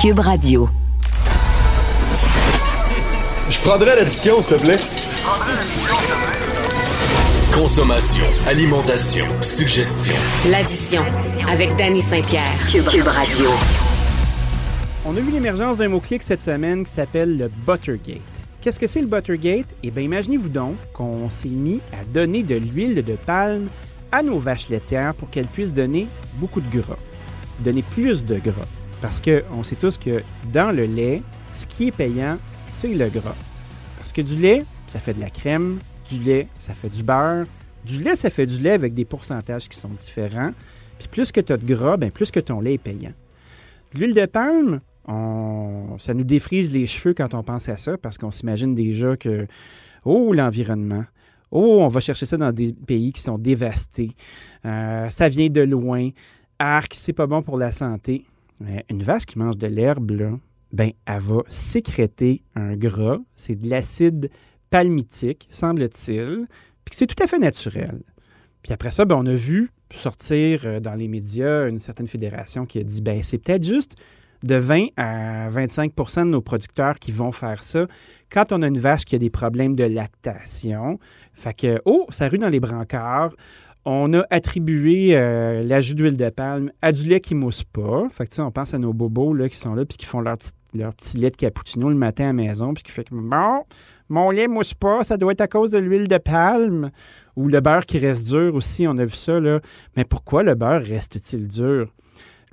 Cube Radio. Je prendrais l'addition, s'il te plaît. Consommation, alimentation, suggestion. L'addition avec Danny Saint-Pierre. Cube, Cube Radio. On a vu l'émergence d'un mot-clic cette semaine qui s'appelle le Buttergate. Qu'est-ce que c'est le Buttergate? Eh bien, imaginez-vous donc qu'on s'est mis à donner de l'huile de palme à nos vaches laitières pour qu'elles puissent donner beaucoup de gras. Donner plus de gras. Parce qu'on sait tous que dans le lait, ce qui est payant, c'est le gras. Parce que du lait, ça fait de la crème, du lait, ça fait du beurre, du lait, ça fait du lait avec des pourcentages qui sont différents. Puis plus que tu as de gras, bien plus que ton lait est payant. L'huile de palme, ça nous défrise les cheveux quand on pense à ça parce qu'on s'imagine déjà que, oh, l'environnement, oh, on va chercher ça dans des pays qui sont dévastés, euh, ça vient de loin, arc, c'est pas bon pour la santé. Une vache qui mange de l'herbe, là, ben, elle va sécréter un gras, c'est de l'acide palmitique, semble-t-il, puis c'est tout à fait naturel. Puis après ça, ben, on a vu sortir euh, dans les médias une certaine fédération qui a dit ben c'est peut-être juste de 20 à 25% de nos producteurs qui vont faire ça quand on a une vache qui a des problèmes de lactation. Fait que, oh, ça rue dans les brancards. On a attribué euh, l'ajout d'huile de palme à du lait qui mousse pas. Fait que, on pense à nos bobos là, qui sont là puis qui font leur petit, leur petit lait de cappuccino le matin à la maison puis qui fait que, bon, mon lait mousse pas, ça doit être à cause de l'huile de palme. Ou le beurre qui reste dur aussi, on a vu ça. Là. Mais pourquoi le beurre reste-t-il dur?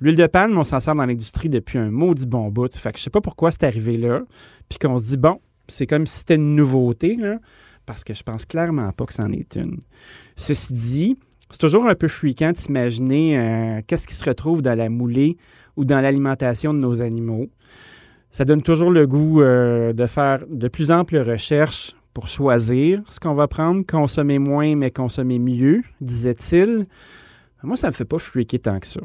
L'huile de palme, on s'en sert dans l'industrie depuis un maudit bon bout. Fait que je sais pas pourquoi c'est arrivé là. Puis qu'on se dit, bon, c'est comme si c'était une nouveauté, là, parce que je pense clairement pas que c'en est une. Ceci dit, c'est toujours un peu fréquent de s'imaginer euh, qu'est-ce qui se retrouve dans la moulée ou dans l'alimentation de nos animaux. Ça donne toujours le goût euh, de faire de plus amples recherches pour choisir ce qu'on va prendre, consommer moins mais consommer mieux, disait-il. Moi, ça me fait pas freaker tant que ça.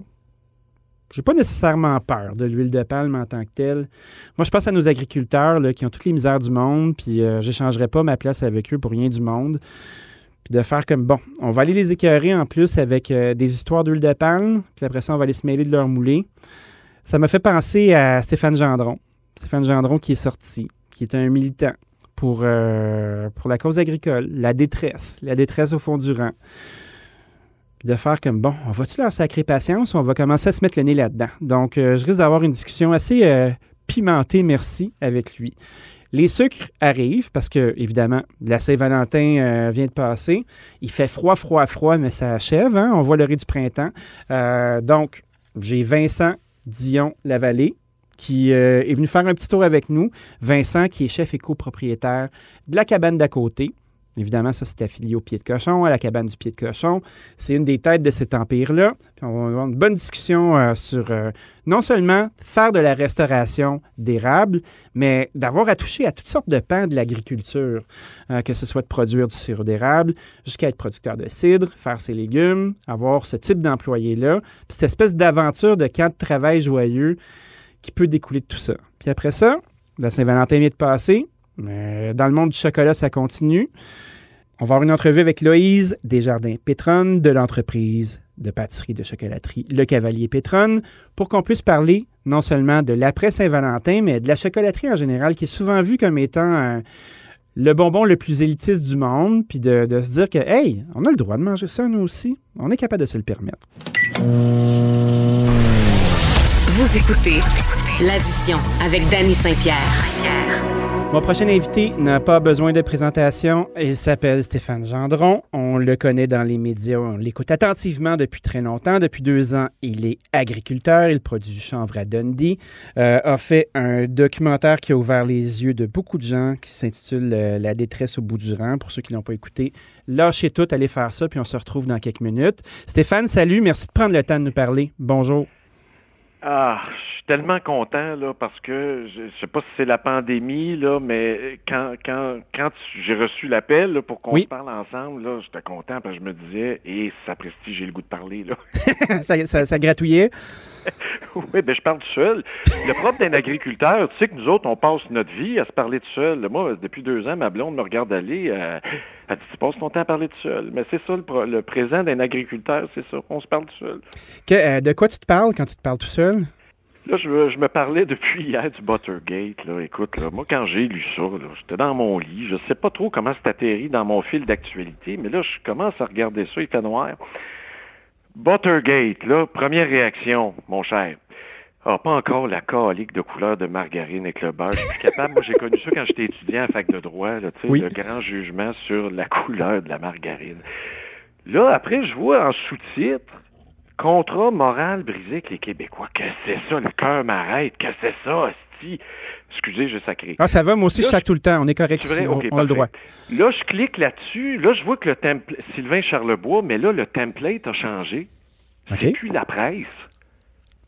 J'ai pas nécessairement peur de l'huile de palme en tant que telle. Moi, je pense à nos agriculteurs qui ont toutes les misères du monde, puis euh, je n'échangerai pas ma place avec eux pour rien du monde. Puis de faire comme, bon, on va aller les écœurer en plus avec euh, des histoires d'huile de palme, puis après ça, on va aller se mêler de leur moulée. Ça m'a fait penser à Stéphane Gendron. Stéphane Gendron qui est sorti, qui est un militant pour, euh, pour la cause agricole, la détresse, la détresse au fond du rang de faire comme, bon, on va-tu leur sacrer patience ou on va commencer à se mettre le nez là-dedans? Donc, euh, je risque d'avoir une discussion assez euh, pimentée, merci, avec lui. Les sucres arrivent parce que, évidemment, la Saint-Valentin euh, vient de passer. Il fait froid, froid, froid, mais ça achève. Hein? On voit le riz du printemps. donc, j'ai Vincent Dion Lavallée qui est venu faire un petit tour avec nous. Vincent, qui est chef et copropriétaire de la cabane d'à côté. Évidemment, ça, c'est affilié au pied de cochon, à la cabane du pied de cochon. C'est une des têtes de cet empire-là. on va avoir une bonne discussion euh, sur euh, non seulement faire de la restauration d'érable, mais d'avoir à toucher à toutes sortes de pans de l'agriculture, euh, que ce soit de produire du sirop d'érable, jusqu'à être producteur de cidre, faire ses légumes, avoir ce type d'employé-là, puis cette espèce d'aventure de camp de travail joyeux qui peut découler de tout ça. Puis après ça, la Saint-Valentin vient de passer, mais dans le monde du chocolat, ça continue. On va avoir une entrevue avec Loïse Desjardins-Pétronne de l'entreprise de pâtisserie de chocolaterie Le Cavalier Pétronne pour qu'on puisse parler non seulement de l'après Saint-Valentin, mais de la chocolaterie en général qui est souvent vue comme étant euh, le bonbon le plus élitiste du monde, puis de, de, se dire que, hey, on a le droit de manger ça nous aussi. On est capable de se le permettre. Vous écoutez l'addition avec Danny Saint-Pierre. Mon prochain invité n'a pas besoin de présentation. Il s'appelle Stéphane Gendron. On le connaît dans les médias. On l'écoute attentivement depuis très longtemps. Depuis deux ans, il est agriculteur. Il produit du chanvre à Dundee. Euh, a fait un documentaire qui a ouvert les yeux de beaucoup de gens qui s'intitule euh, La détresse au bout du rang. Pour ceux qui ne l'ont pas écouté, lâchez tout, allez faire ça, puis on se retrouve dans quelques minutes. Stéphane, salut. Merci de prendre le temps de nous parler. Bonjour. Ah, je suis tellement content là parce que je, sais pas si c'est la pandémie là, mais quand quand quand j'ai reçu l'appel pour qu'on parle ensemble là, j'étais content parce que je me disais et ça prestige, j'ai le goût de parler là. ça, ça, ça, gratouillait? oui, ben je parle tout seul. Le propre d'un agriculteur, tu sais que nous autres on passe notre vie à se parler tout seul. Moi, depuis deux ans, ma blonde me regarde aller. Euh, elle dit, tu passes ton temps à parler tout seul. Mais c'est ça le, présent d'un agriculteur, c'est ça. On se parle tout seul. Euh, de quoi tu te parles quand tu te parles tout seul? Là, je, me- je me parlais depuis hier du Buttergate. Là. Écoute, là, moi, quand j'ai lu ça, j'étais dans mon lit. Je sais pas trop comment c'est atterri dans mon fil d'actualité, mais là, je commence à regarder ça. Il fait noir. Buttergate, là, première réaction, mon cher. Ah, pas encore la calique de couleur de margarine avec le beurre. Je suis capable. Moi, j'ai connu ça quand j'étais étudiant à fac de droit, là, tu sais, Oui. le grand jugement sur la couleur de la margarine. Là, après, je vois en sous-titre Contrat moral brisé avec les Québécois. Qu'est-ce que c'est ça? Le cœur m'arrête. Qu'est-ce que c'est ça? Excusez, je sacré. Ah, ça va, moi aussi, je Là, chaque tout le temps. On est correct ici. vrai? On, on a le droit. Là, je clique là-dessus. Là, je vois que le template, Sylvain Charlebois, mais là, le template a changé. OK. C'est plus la presse.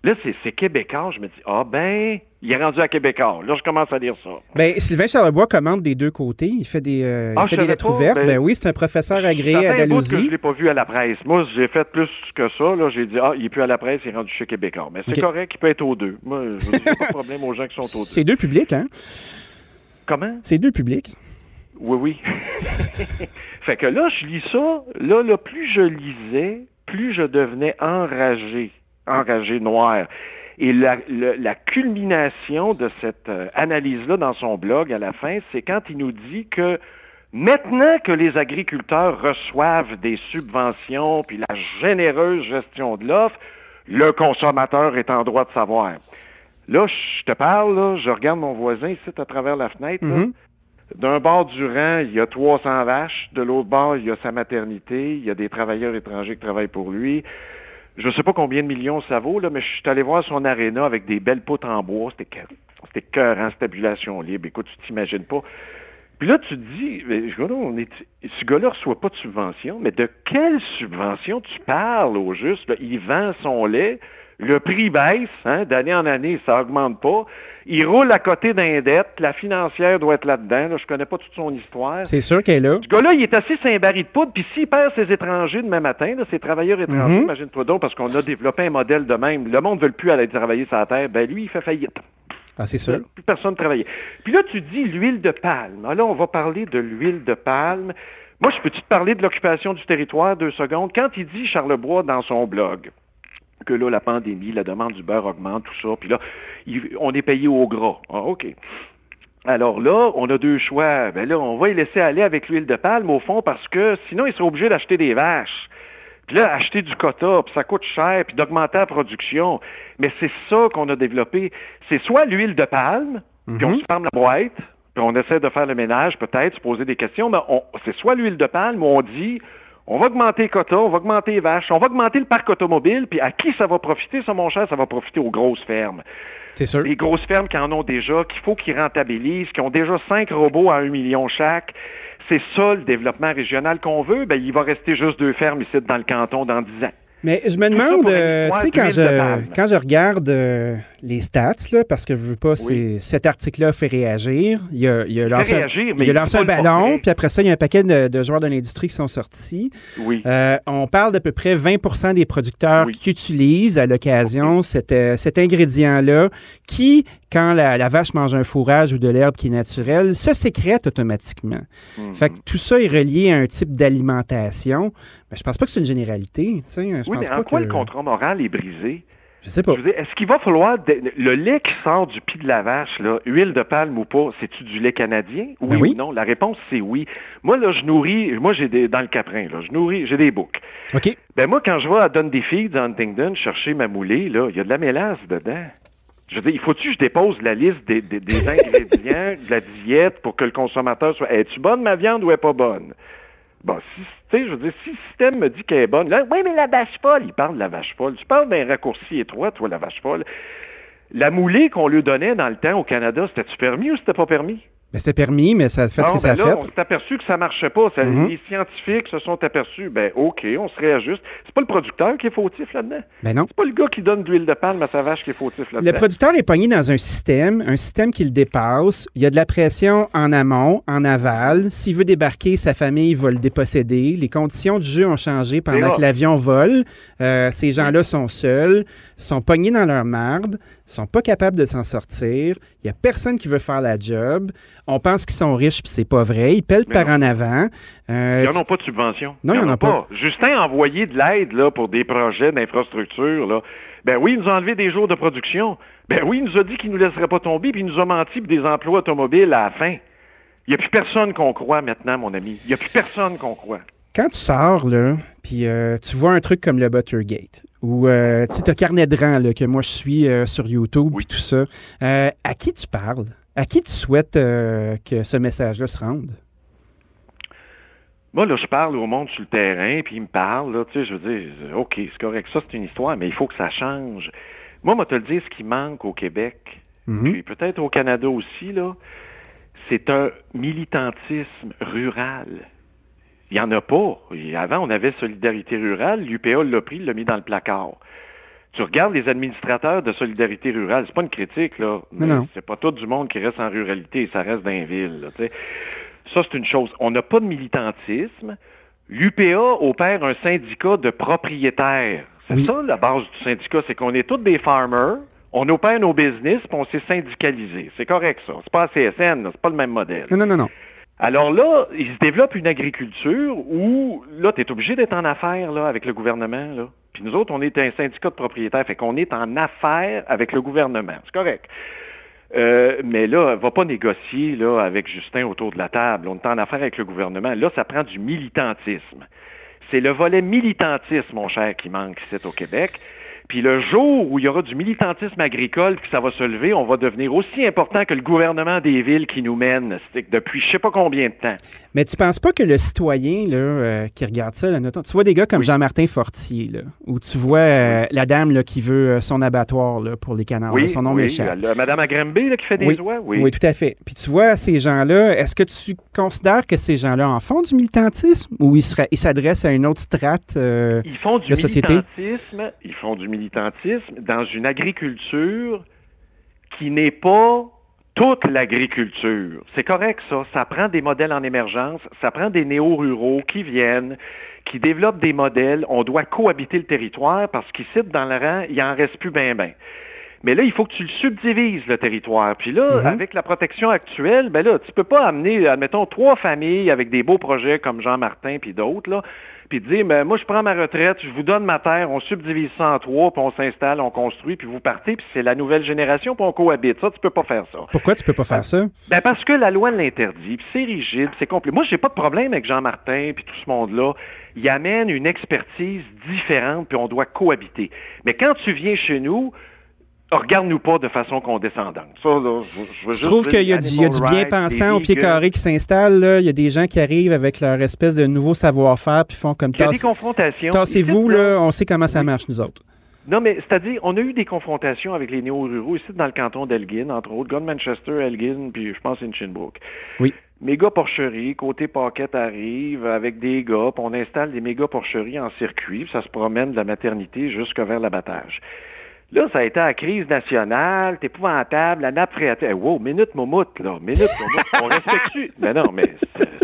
Là, c'est Québécois. Je me dis, ah ben, il est rendu à Québécois. Là, je commence à lire ça. Ben, Sylvain Charlebois commande des deux côtés. Il fait des, euh, il Ah, fait je des lettres pas. ouvertes. Ben, Ben, oui, c'est un professeur agréé fait à que je Dalhousie. l'ai pas vu à la presse. Moi, j'ai fait plus que ça. Là, j'ai dit, ah, il est plus à la presse, il est rendu chez Québécois. Mais c'est correct, il peut être aux deux. Moi, je n'ai pas de problème aux gens qui sont aux deux. C'est deux publics, hein? Comment? C'est deux publics. Oui, oui. fait que là, je lis ça. Là, là, plus je lisais, plus je devenais enragé. Enragé noir. Et la, la culmination de cette euh, analyse-là dans son blog à la fin, c'est quand il nous dit que maintenant que les agriculteurs reçoivent des subventions puis la généreuse gestion de l'offre, le consommateur est en droit de savoir. Là, je te parle, là, je regarde mon voisin ici à travers la fenêtre. Mhm. D'un bord du rang, il y a 300 vaches. De l'autre bord, il y a sa maternité. Il y a des travailleurs étrangers qui travaillent pour lui. Je ne sais pas combien de millions ça vaut, là, mais je suis allé voir son aréna avec des belles poutres en bois. C'était cœur- C'était cœur en stabulation libre. Écoute, tu t'imagines pas. Puis là, tu te dis, on est, ce gars-là reçoit pas de subvention, mais de quelle subvention tu parles au juste? Il vend son lait, le prix baisse, hein, d'année en année, ça augmente pas. Il roule à côté d'un dette, la financière doit être là-dedans. Là, je connais pas toute son histoire. C'est sûr qu'elle est là. Ce gars-là, il est assis sur un baril de poudre, puis s'il perd ses étrangers demain matin, là, ses travailleurs étrangers, Mhm. imagine-toi donc, parce qu'on a développé un modèle de même. Le monde ne veut plus aller travailler sur la terre. Ben lui, il fait faillite. Ah, c'est sûr. Plus personne ne travaillait. Puis là, tu dis l'huile de palme. Ah, Là, on va parler de l'huile de palme. Moi, je peux-tu te parler de l'occupation du territoire deux secondes? Quand il dit Charlebois dans son blog que là, la pandémie, la demande du beurre augmente, tout ça, puis là, il- on est payé au gras. Ah, OK. Alors là, on a deux choix. Ben là, on va y laisser aller avec l'huile de palme, au fond, parce que sinon, il serait obligé d'acheter des vaches. Puis là, acheter du quota, puis ça coûte cher, puis d'augmenter la production. Mais c'est ça qu'on a développé. C'est soit l'huile de palme, puis on se ferme la boîte, puis on essaie de faire le ménage, peut-être, se poser des questions, mais c'est soit l'huile de palme où on dit on va augmenter les quotas, on va augmenter les vaches, on va augmenter le parc automobile, puis à qui ça va profiter, ça, mon cher, ça va profiter aux grosses fermes. C'est sûr. Les grosses fermes qui en ont déjà, qu'il faut qu'ils rentabilisent, qui ont déjà cinq robots à un million chaque. C'est ça le développement régional qu'on veut. Ben, il va rester juste deux fermes ici dans le canton dans dix ans. Mais je me demande, euh, tu sais, quand je, quand je regarde euh, les stats, là, parce que je veux pas, c'est- cet article-là fait réagir. Il a, il a lancé, réagir, il a lancé dit un ballon, puis après ça, il y a un paquet de, de joueurs de l'industrie qui sont sortis. Oui. Euh, on parle d'à peu près 20% des producteurs Oui. qui utilisent à l'occasion cet, cet ingrédient-là qui, quand la, la vache mange un fourrage ou de l'herbe qui est naturelle, se sécrète automatiquement. Mhm. Fait que tout ça est relié à un type d'alimentation. Mais je pense pas que c'est une généralité. sais. Je oui, pense mais en pas quoi que... le contrat moral est brisé? Je sais pas. Est-ce qu'il va falloir... de- le lait qui sort du pied de la vache, là, huile de palme ou pas, c'est-tu du lait canadien? Oui, Ben oui. ou non? La réponse, c'est oui. Moi, là, je nourris... Moi, j'ai des... Dans le caprin, là, je nourris... J'ai des boucs. OK. Ben moi, quand je vais à Dundee Feeds, à Huntingdon, chercher ma moulée, là, il y a de la mélasse dedans. Je veux dire, il faut-tu que je dépose la liste des, des- des ingrédients de la diète pour que le consommateur soit... Es-tu bonne, ma viande, ou est pas bonne? Bon, si, tu sais, je veux dire, si le système me dit qu'elle est bonne, là, oui, mais la vache folle, il parle de la vache folle. Tu parles d'un raccourci étroit, toi, la vache folle. La moulée qu'on lui donnait dans le temps au Canada, c'était-tu permis ou c'était pas permis? Ben, c'était permis, mais ça a fait ce Bon, que ça a ben là, fait. on s'est aperçu que ça marchait pas. Ça- Mhm. Les scientifiques se sont aperçus, ben OK, on se réajuste. C'est pas le producteur qui est fautif là-dedans. Ben non. C'est pas le gars qui donne de l'huile de palme à sa vache qui est fautif Le là-dedans. producteur est pogné dans un système, un système qui le dépasse. Il y a de la pression en amont, en aval. S'il veut débarquer, sa famille va le déposséder. Les conditions du jeu ont changé pendant que l'avion vole. Euh, ces gens-là sont seuls, sont pognés dans leur marde, sont pas capables de s'en sortir. Il y a personne qui veut faire la job. On pense qu'ils sont riches, puis c'est pas vrai. Ils pèlent par en avant. Euh, Ils n'en ont pas de subvention. Non, il y en a pas. Justin a envoyé de l'aide là, pour des projets d'infrastructure. là. Ben oui, il nous a enlevé des jours de production. Ben oui, il nous a dit qu'il ne nous laisserait pas tomber, puis il nous a menti pour des emplois automobiles à la fin. Il n'y a plus personne qu'on croit maintenant, mon ami. Il n'y a plus personne qu'on croit. Quand tu sors, là, puis euh, tu vois un truc comme le Buttergate, ou euh, tu as carnet de rang là, que moi je suis euh, sur YouTube, puis tout ça, à qui tu parles? À qui tu souhaites que ce message-là se rende? Moi, là, je parle au monde sur le terrain, puis ils me parlent, là, tu sais, je veux dire, OK, c'est correct, ça, c'est une histoire, mais il faut que ça change. Moi, moi, te le dire, ce qui manque au Québec, mhm. puis peut-être au Canada aussi, là, c'est un militantisme rural. Il n'y en a pas. Avant, on avait Solidarité rurale, l'UPA l'a pris, l'a mis dans le placard. Tu regardes les administrateurs de solidarité rurale, c'est pas une critique, là. C'est pas tout du monde qui reste en ruralité, ça reste dans les villes. Ça, c'est une chose. On n'a pas de militantisme. L'UPA opère un syndicat de propriétaires. C'est ça la base du syndicat, c'est qu'on est tous des farmers, on opère nos business, puis on s'est syndicalisé. C'est correct, ça. C'est pas un CSN, c'est pas le même modèle. Non, non, non, non. Alors là, il se développe une agriculture où, là, tu es obligé d'être en affaires là, avec le gouvernement. Puis nous autres, on est un syndicat de propriétaires, fait qu'on est en affaires avec le gouvernement. C'est correct. Euh, mais là, va pas négocier là, avec Justin autour de la table. On est en affaire avec le gouvernement. Là, ça prend du militantisme. C'est le volet militantisme, mon cher, qui manque ici au Québec. Puis le jour où il y aura du militantisme agricole, puis ça va se lever, on va devenir aussi important que le gouvernement des villes qui nous mène depuis je sais pas combien de temps. Mais tu penses pas que le citoyen là, euh, qui regarde ça, là, tu vois des gars comme Jean-Martin Fortier, là, où tu vois euh, la dame là, qui veut euh, son abattoir là, pour les canards, oui, son nom oui, m'échappe. Madame Agrembé qui fait des oies, oui. Oui, tout à fait. Puis tu vois ces gens-là, est-ce que tu considères que ces gens-là en font du militantisme ou ils s'adressent à une autre strate ils font du de société? Militantisme, ils font du militantisme dans une agriculture qui n'est pas toute l'agriculture. C'est correct, ça. Ça prend des modèles en émergence, ça prend des néo-ruraux qui viennent, qui développent des modèles. On doit cohabiter le territoire parce qu'ici, dans le rang, il en reste plus ben ben. Mais là, il faut que tu le subdivises, le territoire. Puis là, mhm. avec la protection actuelle, ben là, tu peux pas amener, admettons, trois familles avec des beaux projets comme Jean-Martin puis d'autres, là, puis dire, ben, moi, je prends ma retraite, je vous donne ma terre, on subdivise ça en trois, puis on s'installe, on construit, puis vous partez, puis c'est la nouvelle génération, puis on cohabite. Ça, tu peux pas faire ça. Pourquoi tu peux pas faire ça? Ben, parce que la loi l'interdit, puis c'est rigide, c'est complet. Moi, j'ai pas de problème avec Jean-Martin, puis tout ce monde-là. Il amène une expertise différente, puis on doit cohabiter. Mais quand tu viens chez nous, regarde-nous pas de façon condescendante. Ça, je, trouve qu'il y a du, bien-pensant au pied carré qui s'installe. Il y a des gens qui arrivent avec leur espèce de nouveau savoir-faire puis font comme Il y a des confrontations. Tassez-vous, là, on sait comment ça marche, nous autres. Non, mais c'est-à-dire, on a eu des confrontations avec les néo-ruraux ici dans le canton d'Elgin, entre autres, Gun Manchester, Elgin, puis je pense Inchinbrook. Oui. Méga porcherie, côté paquette arrive avec des gars, puis on installe des méga porcheries en circuit, puis ça se promène de la maternité jusqu'à vers l'abattage. Là, ça a été la crise nationale, t'es épouvantable, la nappe phréatique. wow, minute momoute, là, minute momoute. On respecte-tu? Mais non, mais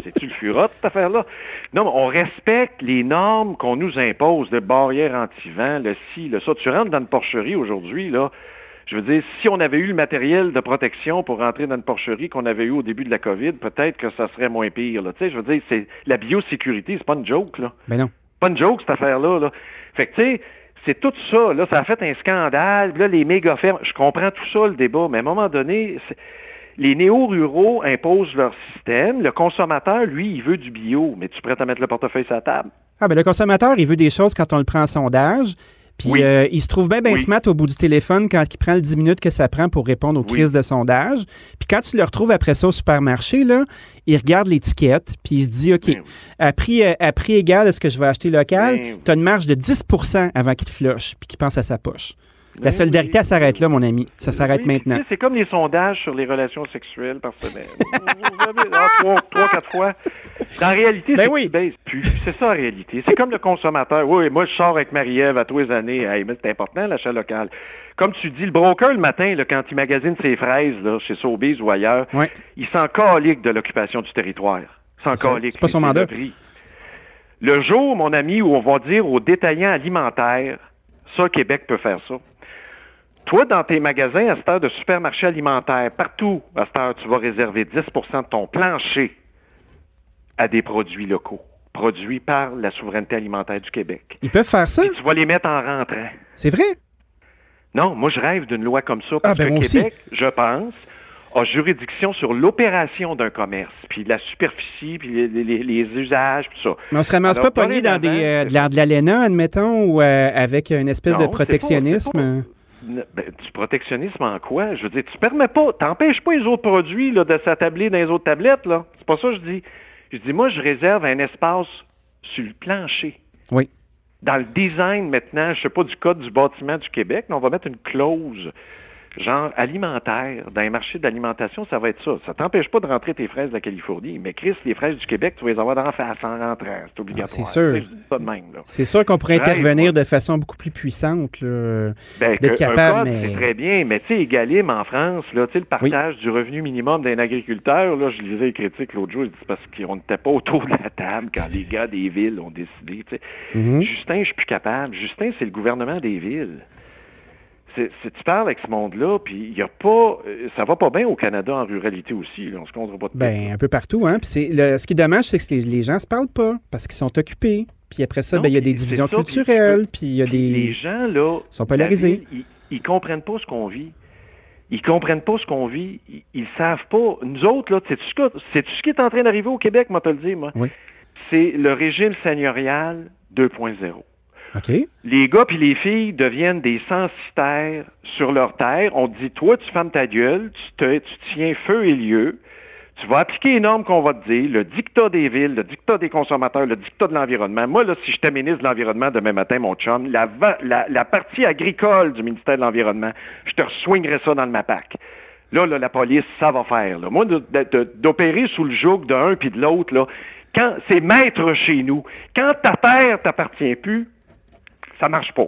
c'est-tu le furot, cette affaire-là? Non, mais on respecte les normes qu'on nous impose, de barrières anti-vent, le ci, le ça. Tu rentres dans une porcherie aujourd'hui, là, je veux dire, si on avait eu le matériel de protection pour rentrer dans une porcherie qu'on avait eu au début de la COVID, peut-être que ça serait moins pire. Là. Tu sais, je veux dire, c'est la biosécurité, c'est pas une joke. Là. Ben non. Pas une joke, cette affaire-là. Là. Fait que, tu sais, c'est tout ça. Là, ça a fait un scandale. Là, les méga fermes, je comprends tout ça, le débat, mais à un moment donné, les néo-ruraux imposent leur système. Le consommateur, lui, il veut du bio. Mais tu prêtes à mettre le portefeuille sur la table? Ah, ben le consommateur, il veut des choses quand on le prend en sondage. Puis euh, il se trouve bien ben smart au bout du téléphone quand il prend le 10 minutes que ça prend pour répondre aux crises de sondage. Puis quand tu le retrouves après ça au supermarché, là, il regarde l'étiquette, puis il se dit, OK, ben à, prix, euh, à prix égal à ce que je vais acheter local, ben tu as une marge de 10% avant qu'il te flush, puis qu'il pense à sa poche. La ben solidarité, elle s'arrête là, mon ami. Ça s'arrête maintenant. C'est comme les sondages sur les relations sexuelles par semaine. Ah, trois, quatre fois. En réalité, c'est oui. C'est ça, en réalité. C'est comme le consommateur. Oui, moi, je sors avec Marie-Ève à tous les années. c'est important, l'achat local. Comme tu dis, le broker, le matin, quand il magasine ses fraises là, chez Sobeys ou ailleurs, il s'en calique de l'occupation du territoire. S'en C'est pas son mandat. Le jour, mon ami, où on va dire aux détaillants alimentaires, ça, Québec peut faire ça. Toi, dans tes magasins, à cette heure de supermarché alimentaire, partout, à cette heure, tu vas réserver 10% de ton plancher à des produits locaux, produits par la souveraineté alimentaire du Québec. Ils peuvent faire ça? tu vas les mettre en rentrant. C'est vrai? Non, moi, je rêve d'une loi comme ça. Ah, Parce ben, que moi aussi. Québec, je pense, a juridiction sur l'opération d'un commerce, puis la superficie, puis les, les- les usages, puis ça. Mais on se ramasse Alors, pas pogné dans des, euh, de l'ALENA, admettons, ou euh, avec une espèce Non, de protectionnisme. Ben, du protectionnisme en quoi? Je veux dire, tu permets pas, t'empêches pas les autres produits là, de s'attabler dans les autres tablettes, là. C'est pas ça que je dis. Je dis, moi, je réserve un espace sur le plancher. Oui. Dans le design maintenant, je sais pas, du code du bâtiment du Québec, mais on va mettre une clause genre alimentaire. Dans les marchés d'alimentation, ça va être ça. Ça t'empêche pas de rentrer tes fraises de la Californie. Mais Chris, les fraises du Québec, tu vas les avoir d'en face en rentrant. C'est obligatoire. Ah, c'est sûr. Je dis. C'est sûr qu'on pourrait intervenir de façon beaucoup plus puissante. là. Ben, d'être capable, mais- c'est très bien, mais tu sais, Egalim en France, là, le partage du revenu minimum d'un agriculteur, là, je lisais les critiques l'autre jour, ils disent parce qu'on n'était pas autour de la table quand les gars des villes ont décidé. Mhm. Justin, je suis plus capable. Justin, c'est le gouvernement des villes. C'est, c'est- tu parles avec ce monde-là, puis il y a pas, euh, ça va pas bien au Canada en ruralité aussi, là, on se comptera pas de Ben, un peu partout, hein. Puis c'est le- ce qui est dommage, c'est que les, gens se parlent pas parce qu'ils sont occupés. Puis après ça, Non, ben, il y a des c'est divisions ça, culturelles, tu puis il y a Puis Les des. gens, là, sont polarisés. ville, ils, ils comprennent pas ce qu'on vit. Ils comprennent pas ce qu'on vit. Ils, ils savent pas. Nous autres, là, sais-tu ce, que- sais-tu ce qui est en train d'arriver au Québec, moi, te le dire, moi? Oui. C'est le régime seigneurial 2.0. OK. Les gars puis les filles deviennent des censitaires sur leur terre. On dit, toi, tu fermes ta gueule, tu, te, tu tiens feu et lieu, tu vas appliquer les normes qu'on va te dire, le dictat des villes, le dictat des consommateurs, le dictat de l'environnement. Moi, là, si j'étais ministre de l'Environnement demain matin, mon chum, la, partie agricole du ministère de l'Environnement, je te swingerais ça dans le MAPAC. Là, là, la police, ça va faire. Là. Moi, d'opérer sous le joug d'un puis de l'autre, là, quand c'est maître chez nous, quand ta terre t'appartient plus, ça marche pas.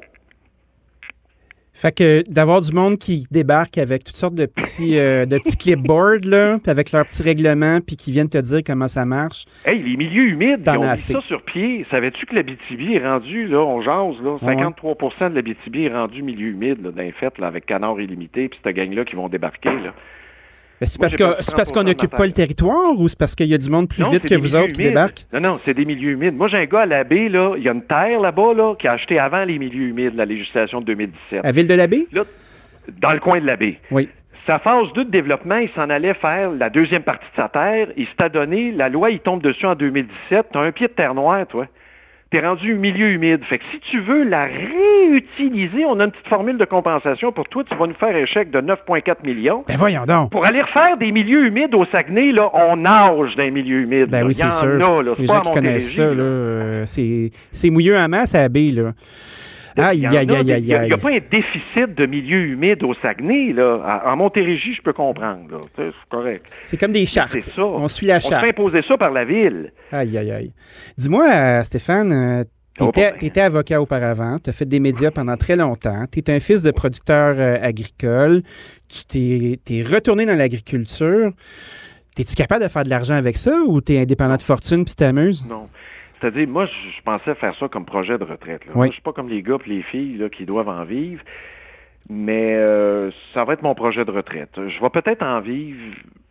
Fait que d'avoir du monde qui débarque avec toutes sortes de petits, euh, de petits clipboards, là, puis avec leurs petits règlements, puis qui viennent te dire comment ça marche. Hey, les milieux humides, ils ont mis ça sur pied. Savais-tu que l'Abitibi est rendu, là, on jase, là, 53% de l'Abitibi est rendu milieu humide, là, les fêtes, là, avec Canard illimité, puis cette gang-là qui vont débarquer, là. C'est parce j'ai que- perdu c'est parce 30% qu'on n'occupe pas le territoire ou c'est parce qu'il y a du monde plus Non, vite que vous autres qui débarquent? Non, non, c'est des milieux humides. Moi, j'ai un gars à la baie, là, il y a une terre là-bas, là, qui a acheté avant les milieux humides, la législation de 2017. À Ville de la Baie? Là, dans le coin de la baie. Oui. Sa phase 2 de développement, il s'en allait faire la deuxième partie de sa terre. Il s'est donné, la loi, il tombe dessus en 2017. T'as un pied de terre noire, toi. Rendu milieu humide. Fait que si tu veux la réutiliser, on a une petite formule de compensation pour toi. Tu vas nous faire un chèque de 9,4 millions. Ben voyons donc. Pour aller refaire des milieux humides au Saguenay, là, on nage dans les milieux humides. Ben là. oui, Il y en c'est sûr. a, là. C'est Les pas gens à qui connaissent ça, là, euh, c'est mouilleux en masse à la baie, là. Aïe, Il y en aïe, a aïe, des- aïe, Il n'y a, aïe. pas un déficit de milieux humides au Saguenay. Là. À- En Montérégie, je peux comprendre. Tu C'est correct. C'est comme des chartes. C'est ça. On suit la On charte. fait imposer ça par la ville. Aïe, aïe, aïe. Dis-moi, euh, Stéphane, euh, bien. étais avocat auparavant, tu as fait des médias pendant très longtemps, tu es un fils de producteur euh, agricole, tu t'es t'es retourné dans l'agriculture. Es-tu capable de faire de l'argent avec ça ou tu es indépendant de fortune puis t'amuses? Non. C'est-à-dire, moi, je, pensais faire ça comme projet de retraite. Là. Oui. Moi, je suis pas comme les gars et les filles là, qui doivent en vivre, mais euh, ça va être mon projet de retraite. Je vais peut-être en vivre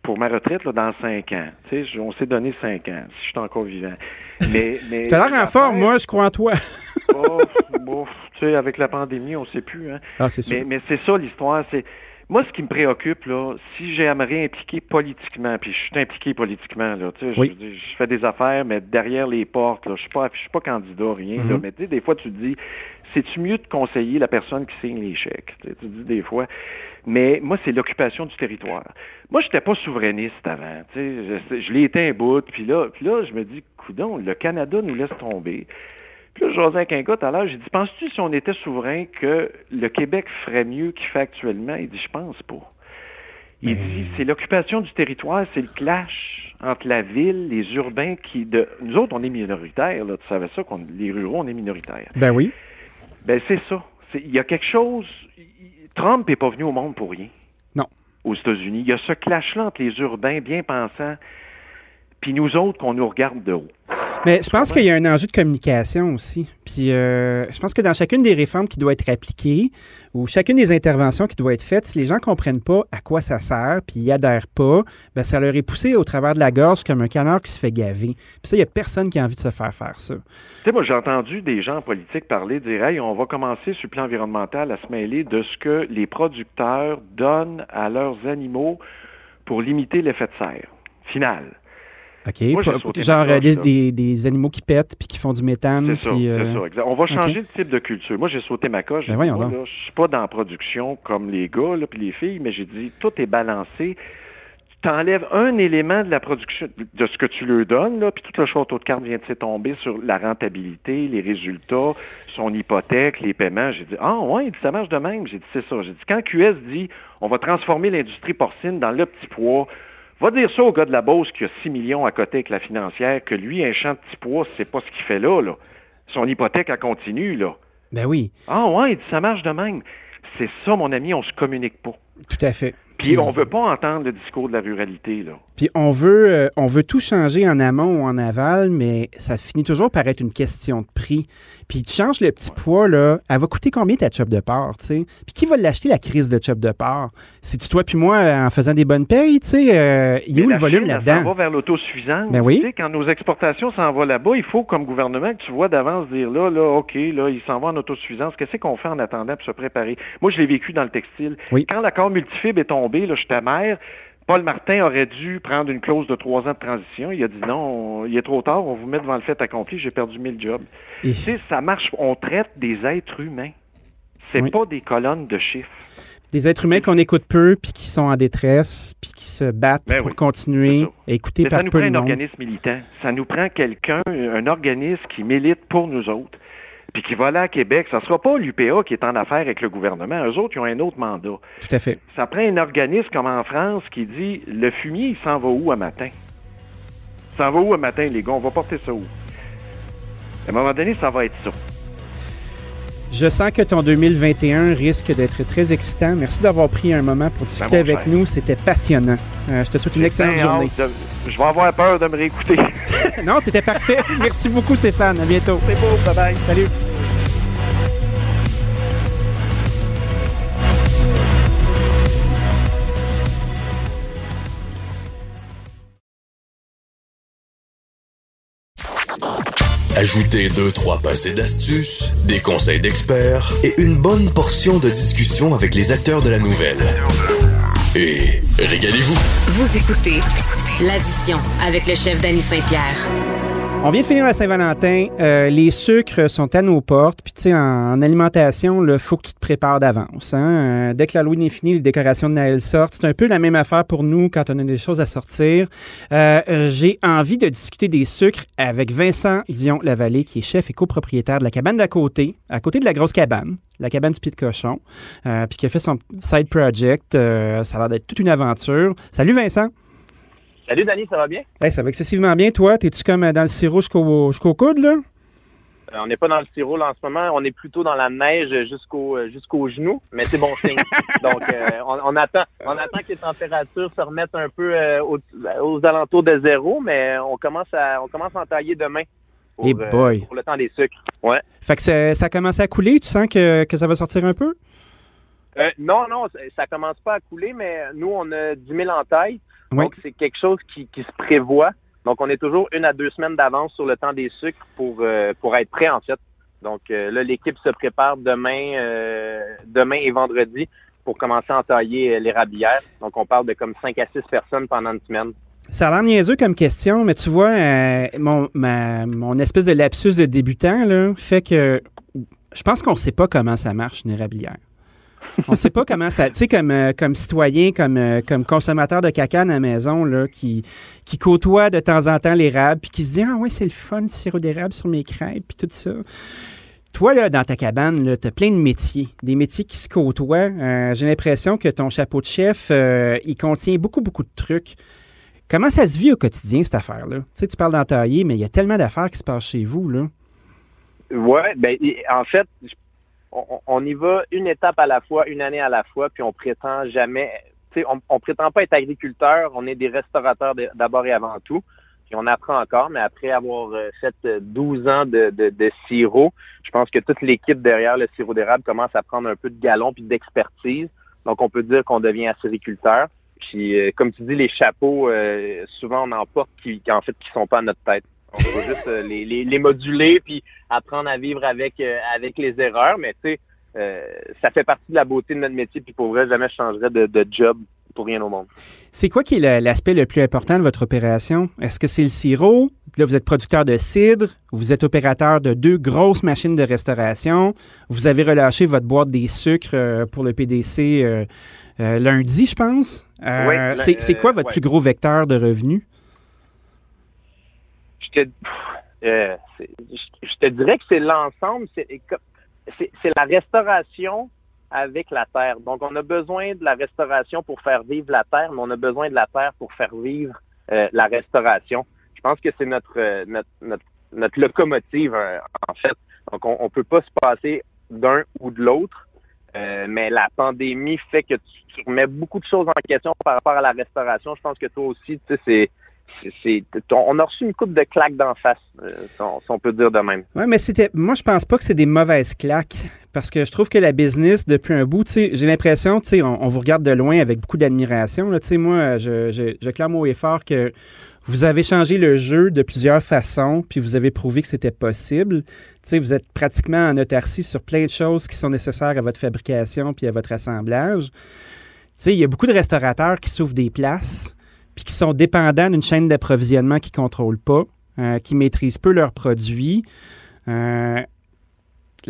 pour ma retraite là, dans cinq ans. Tu sais, on s'est donné cinq ans, si je suis encore vivant. Mais, mais T'as l'air en forme, moi, je crois en toi. Tu sais, avec la pandémie, on sait plus. Hein. Ah, c'est sûr. Mais, mais c'est ça l'histoire. C'est moi ce qui me préoccupe là, si j'aimerais impliquer politiquement, puis je suis impliqué politiquement là, tu sais, Oui. je, fais des affaires, mais derrière les portes, là, je suis pas, je suis pas candidat rien. là. Mhm. mais tu sais, des fois tu te dis, c'est-tu mieux de conseiller la personne qui signe les chèques? Tu sais, tu te dis des fois. Mais moi, c'est l'occupation du territoire. Moi, je n'étais pas souverainiste avant. tu sais, Je, je l'ai été un bout, puis là, puis là, je me dis, coudon, le Canada nous laisse tomber. Puis là, un gars tout à l'heure, j'ai dit, penses-tu si on était souverain que le Québec ferait mieux qu'il fait actuellement? Il dit, je pense pas. Il dit, c'est l'occupation du territoire, c'est le clash entre la ville, les urbains qui... De... Nous autres, on est minoritaires, là, tu savais ça, qu'on... les ruraux, on est minoritaires. Ben oui. Ben c'est ça. Il y a quelque chose... Trump n'est pas venu au monde pour rien. Non. Aux États-Unis. Il y a ce clash-là entre les urbains bien pensants puis nous autres qu'on nous regarde de haut. Mais je pense qu'il y a un enjeu de communication aussi. Puis euh, je pense que dans chacune des réformes qui doit être appliquée ou chacune des interventions qui doit être faites, si les gens comprennent pas à quoi ça sert puis ils adhèrent pas, ben ça leur est poussé au travers de la gorge comme un canard qui se fait gaver. Puis ça, il y a personne qui a envie de se faire faire ça. Tu sais, moi, j'ai entendu des gens en politique parler, dire, hey, on va commencer sur le plan environnemental à se mêler de ce que les producteurs donnent à leurs animaux pour limiter l'effet de serre. Final. OK. genre euh, des, animaux qui pètent puis qui font du méthane. C'est ça, euh, ça On va changer de type de culture. Moi, j'ai sauté ma coche. Ben je ne suis pas dans la production comme les gars puis les filles, mais j'ai dit tout est balancé. Tu enlèves un élément de la production, de ce que tu leur donnes, là, puis tout le château de cartes vient de tomber sur la rentabilité, les résultats, son hypothèque, les paiements. J'ai dit, ah ouais, ça marche de même. J'ai dit, c'est ça. J'ai dit, quand QS dit, on va transformer l'industrie porcine dans le petit pois, Va dire ça au gars de la Beauce qui a 6 millions à côté avec la financière, que lui, un champ de petit pois, c'est pas ce qu'il fait là, là. Son hypothèque, elle continue, là. Ben oui. Ah ouais, ça marche de même. C'est ça, mon ami, on se communique pas. Tout à fait. Puis on veut pas entendre le discours de la ruralité, là. Puis on veut, euh, on veut tout changer en amont ou en aval, mais ça finit toujours par être une question de prix. Puis tu changes le petit poids, là, elle va coûter combien ta chop de porc, tu sais? Puis qui va l'acheter, la crise de chop de porc? C'est-tu toi puis moi en faisant des bonnes payes, tu sais? Euh, il y a où le volume là-dedans? Ça va vers l'autosuffisance. Ben oui. Tu sais, quand nos exportations s'en vont là-bas, il faut, comme gouvernement, que tu vois d'avance dire là, là, OK, là, il s'en va en autosuffisance. Qu'est-ce qu'on fait en attendant pour se préparer? Moi, je l'ai vécu dans le textile. Oui. Quand l'accord multifibre est tombé, là, j'étais mère, Paul Martin aurait dû prendre une clause de trois ans de transition. Il a dit non, il est trop tard, on vous met devant le fait accompli, j'ai perdu mille jobs. Tu sais, ça marche, on traite des êtres humains. C'est pas des colonnes de chiffres. Des êtres humains qu'on écoute peu, puis qui sont en détresse, puis qui se battent ben pour continuer à écouter par Ça nous prend un organisme militant. Ça nous prend quelqu'un, un organisme qui milite pour nous autres puis qui va aller à Québec, ça ne sera pas l'UPA qui est en affaire avec le gouvernement. Eux autres, ils ont un autre mandat. Tout à fait. Ça prend un organisme comme en France qui dit le fumier, il s'en va où à matin? Il s'en va où à matin, les gars? On va porter ça où? À un moment donné, ça va être ça. Je sens que ton 2021 risque d'être très excitant. Merci d'avoir pris un moment pour discuter avec nous. C'était passionnant. Euh, je te souhaite une excellente journée. Je vais avoir peur de me réécouter. non, tu étais parfait. Merci beaucoup, Stéphane. À bientôt. C'est beau. Bye bye. Salut. Ajoutez deux, trois passés d'astuces, des conseils d'experts et une bonne portion de discussion avec les acteurs de la nouvelle. Et régalez-vous. Vous écoutez l'addition avec le chef Danny Saint-Pierre. On vient de finir la Saint-Valentin. Euh, les sucres sont à nos portes. Puis, tu sais, en, alimentation, il faut que tu te prépares d'avance. Hein? Euh, dès que l'Halloween est fini, les décorations de Noël sortent. C'est un peu la même affaire pour nous quand on a des choses à sortir. Euh, j'ai envie de discuter des sucres avec Vincent Dion-Lavallée, qui est chef et copropriétaire de la cabane d'à côté, à côté de la grosse cabane, la cabane du Pied de Cochon, puis qui a fait son side project. ça a l'air d'être toute une aventure. Salut Vincent! Salut, Danny, ça va bien? ça va excessivement bien. Toi, es-tu comme dans le sirop jusqu'au jusqu'au coude, là? Euh, on n'est pas dans le sirop là, en ce moment. On est plutôt dans la neige jusqu'au euh, jusqu'au genou, mais c'est bon signe. Donc, euh, on, attend, on attend que les températures se remettent un peu aux, alentours de zéro, mais on commence à on commence à entailler demain. Pour, boy. pour le temps des sucres. Ouais. Fait que ça, ça commence à couler. Tu sens que, que ça va sortir un peu? non, non, ça commence pas à couler, mais nous, on a 10 000 en Donc, c'est quelque chose qui, se prévoit. Donc, on est toujours une à deux semaines d'avance sur le temps des sucres pour, euh, pour être prêt, en fait. Donc, euh, là, l'équipe se prépare demain, euh, demain et vendredi pour commencer à entailler les rabières. Donc, on parle de comme 5 à 6 personnes pendant une semaine. Ça a l'air niaiseux comme question, mais tu vois, mon, mon espèce de lapsus de débutant là, fait que je pense qu'on ne sait pas comment ça marche une érablière. On sait pas comment ça. Tu sais, comme, euh, citoyen, comme, euh, comme consommateur de caca à la maison, là, qui, côtoie de temps en temps l'érable, puis qui se dit Ah, ouais, c'est le fun, sirop d'érable sur mes crêpes, puis tout ça. Toi, là, dans ta cabane, tu as plein de métiers, des métiers qui se côtoient. Euh, j'ai l'impression que ton chapeau de chef, il contient beaucoup, beaucoup de trucs. Comment ça se vit au quotidien, cette affaire-là? Tu sais, tu parles d'entailler, mais il y a tellement d'affaires qui se passent chez vous, là. Oui, ben, en fait, on, y va une étape à la fois, une année à la fois, puis on prétend jamais, on, on prétend pas être agriculteur, on est des restaurateurs d'abord et avant tout. on apprend encore, mais après avoir fait 12 ans de, de, sirop, je pense que toute l'équipe derrière le sirop d'érable commence à prendre un peu de galon puis d'expertise. Donc, on peut dire qu'on devient acériculteur. Puis, comme tu dis, les chapeaux, souvent, on en porte qui, en fait, qui sont pas à notre tête. On va juste les, les, les, moduler puis apprendre à vivre avec, avec les erreurs. Mais tu sais, euh, ça fait partie de la beauté de notre métier, puis pour vrai, jamais je changerais de, job pour rien au monde. C'est quoi qui est l'aspect le plus important de votre opération? Est-ce que c'est le sirop? Là, vous êtes producteur de cidre, vous êtes opérateur de deux grosses machines de restauration, vous avez relâché votre boîte des sucres euh, pour le PDC euh, lundi, je pense. c'est quoi votre plus gros vecteur de revenus? Je te, je te dirais que c'est l'ensemble c'est la restauration avec la terre. Donc, on a besoin de la restauration pour faire vivre la terre, mais on a besoin de la terre pour faire vivre euh, la restauration. Je pense que c'est notre, euh, notre, notre, locomotive, euh, en fait. Donc, on ne peut pas se passer d'un ou de l'autre, mais la pandémie fait que tu, tu, remets beaucoup de choses en question par rapport à la restauration. Je pense que toi aussi, tu sais, c'est on a reçu une coupe de claques d'en face, euh, si, on, peut dire de même. Oui, mais c'était. Moi, je pense pas que c'est des mauvaises claques. Parce que je trouve que la business, depuis un bout, j'ai l'impression, sais, on, vous regarde de loin avec beaucoup d'admiration. Moi, je, je, je clame haut et fort que vous avez changé le jeu de plusieurs façons, puis vous avez prouvé que c'était possible. vous êtes pratiquement en autarcie sur plein de choses qui sont nécessaires à votre fabrication puis à votre assemblage. Il y a beaucoup de restaurateurs qui s'ouvrent des places puis qui sont dépendants d'une chaîne d'approvisionnement qu'ils ne contrôlent pas, euh, qui maîtrisent peu leurs produits. Euh,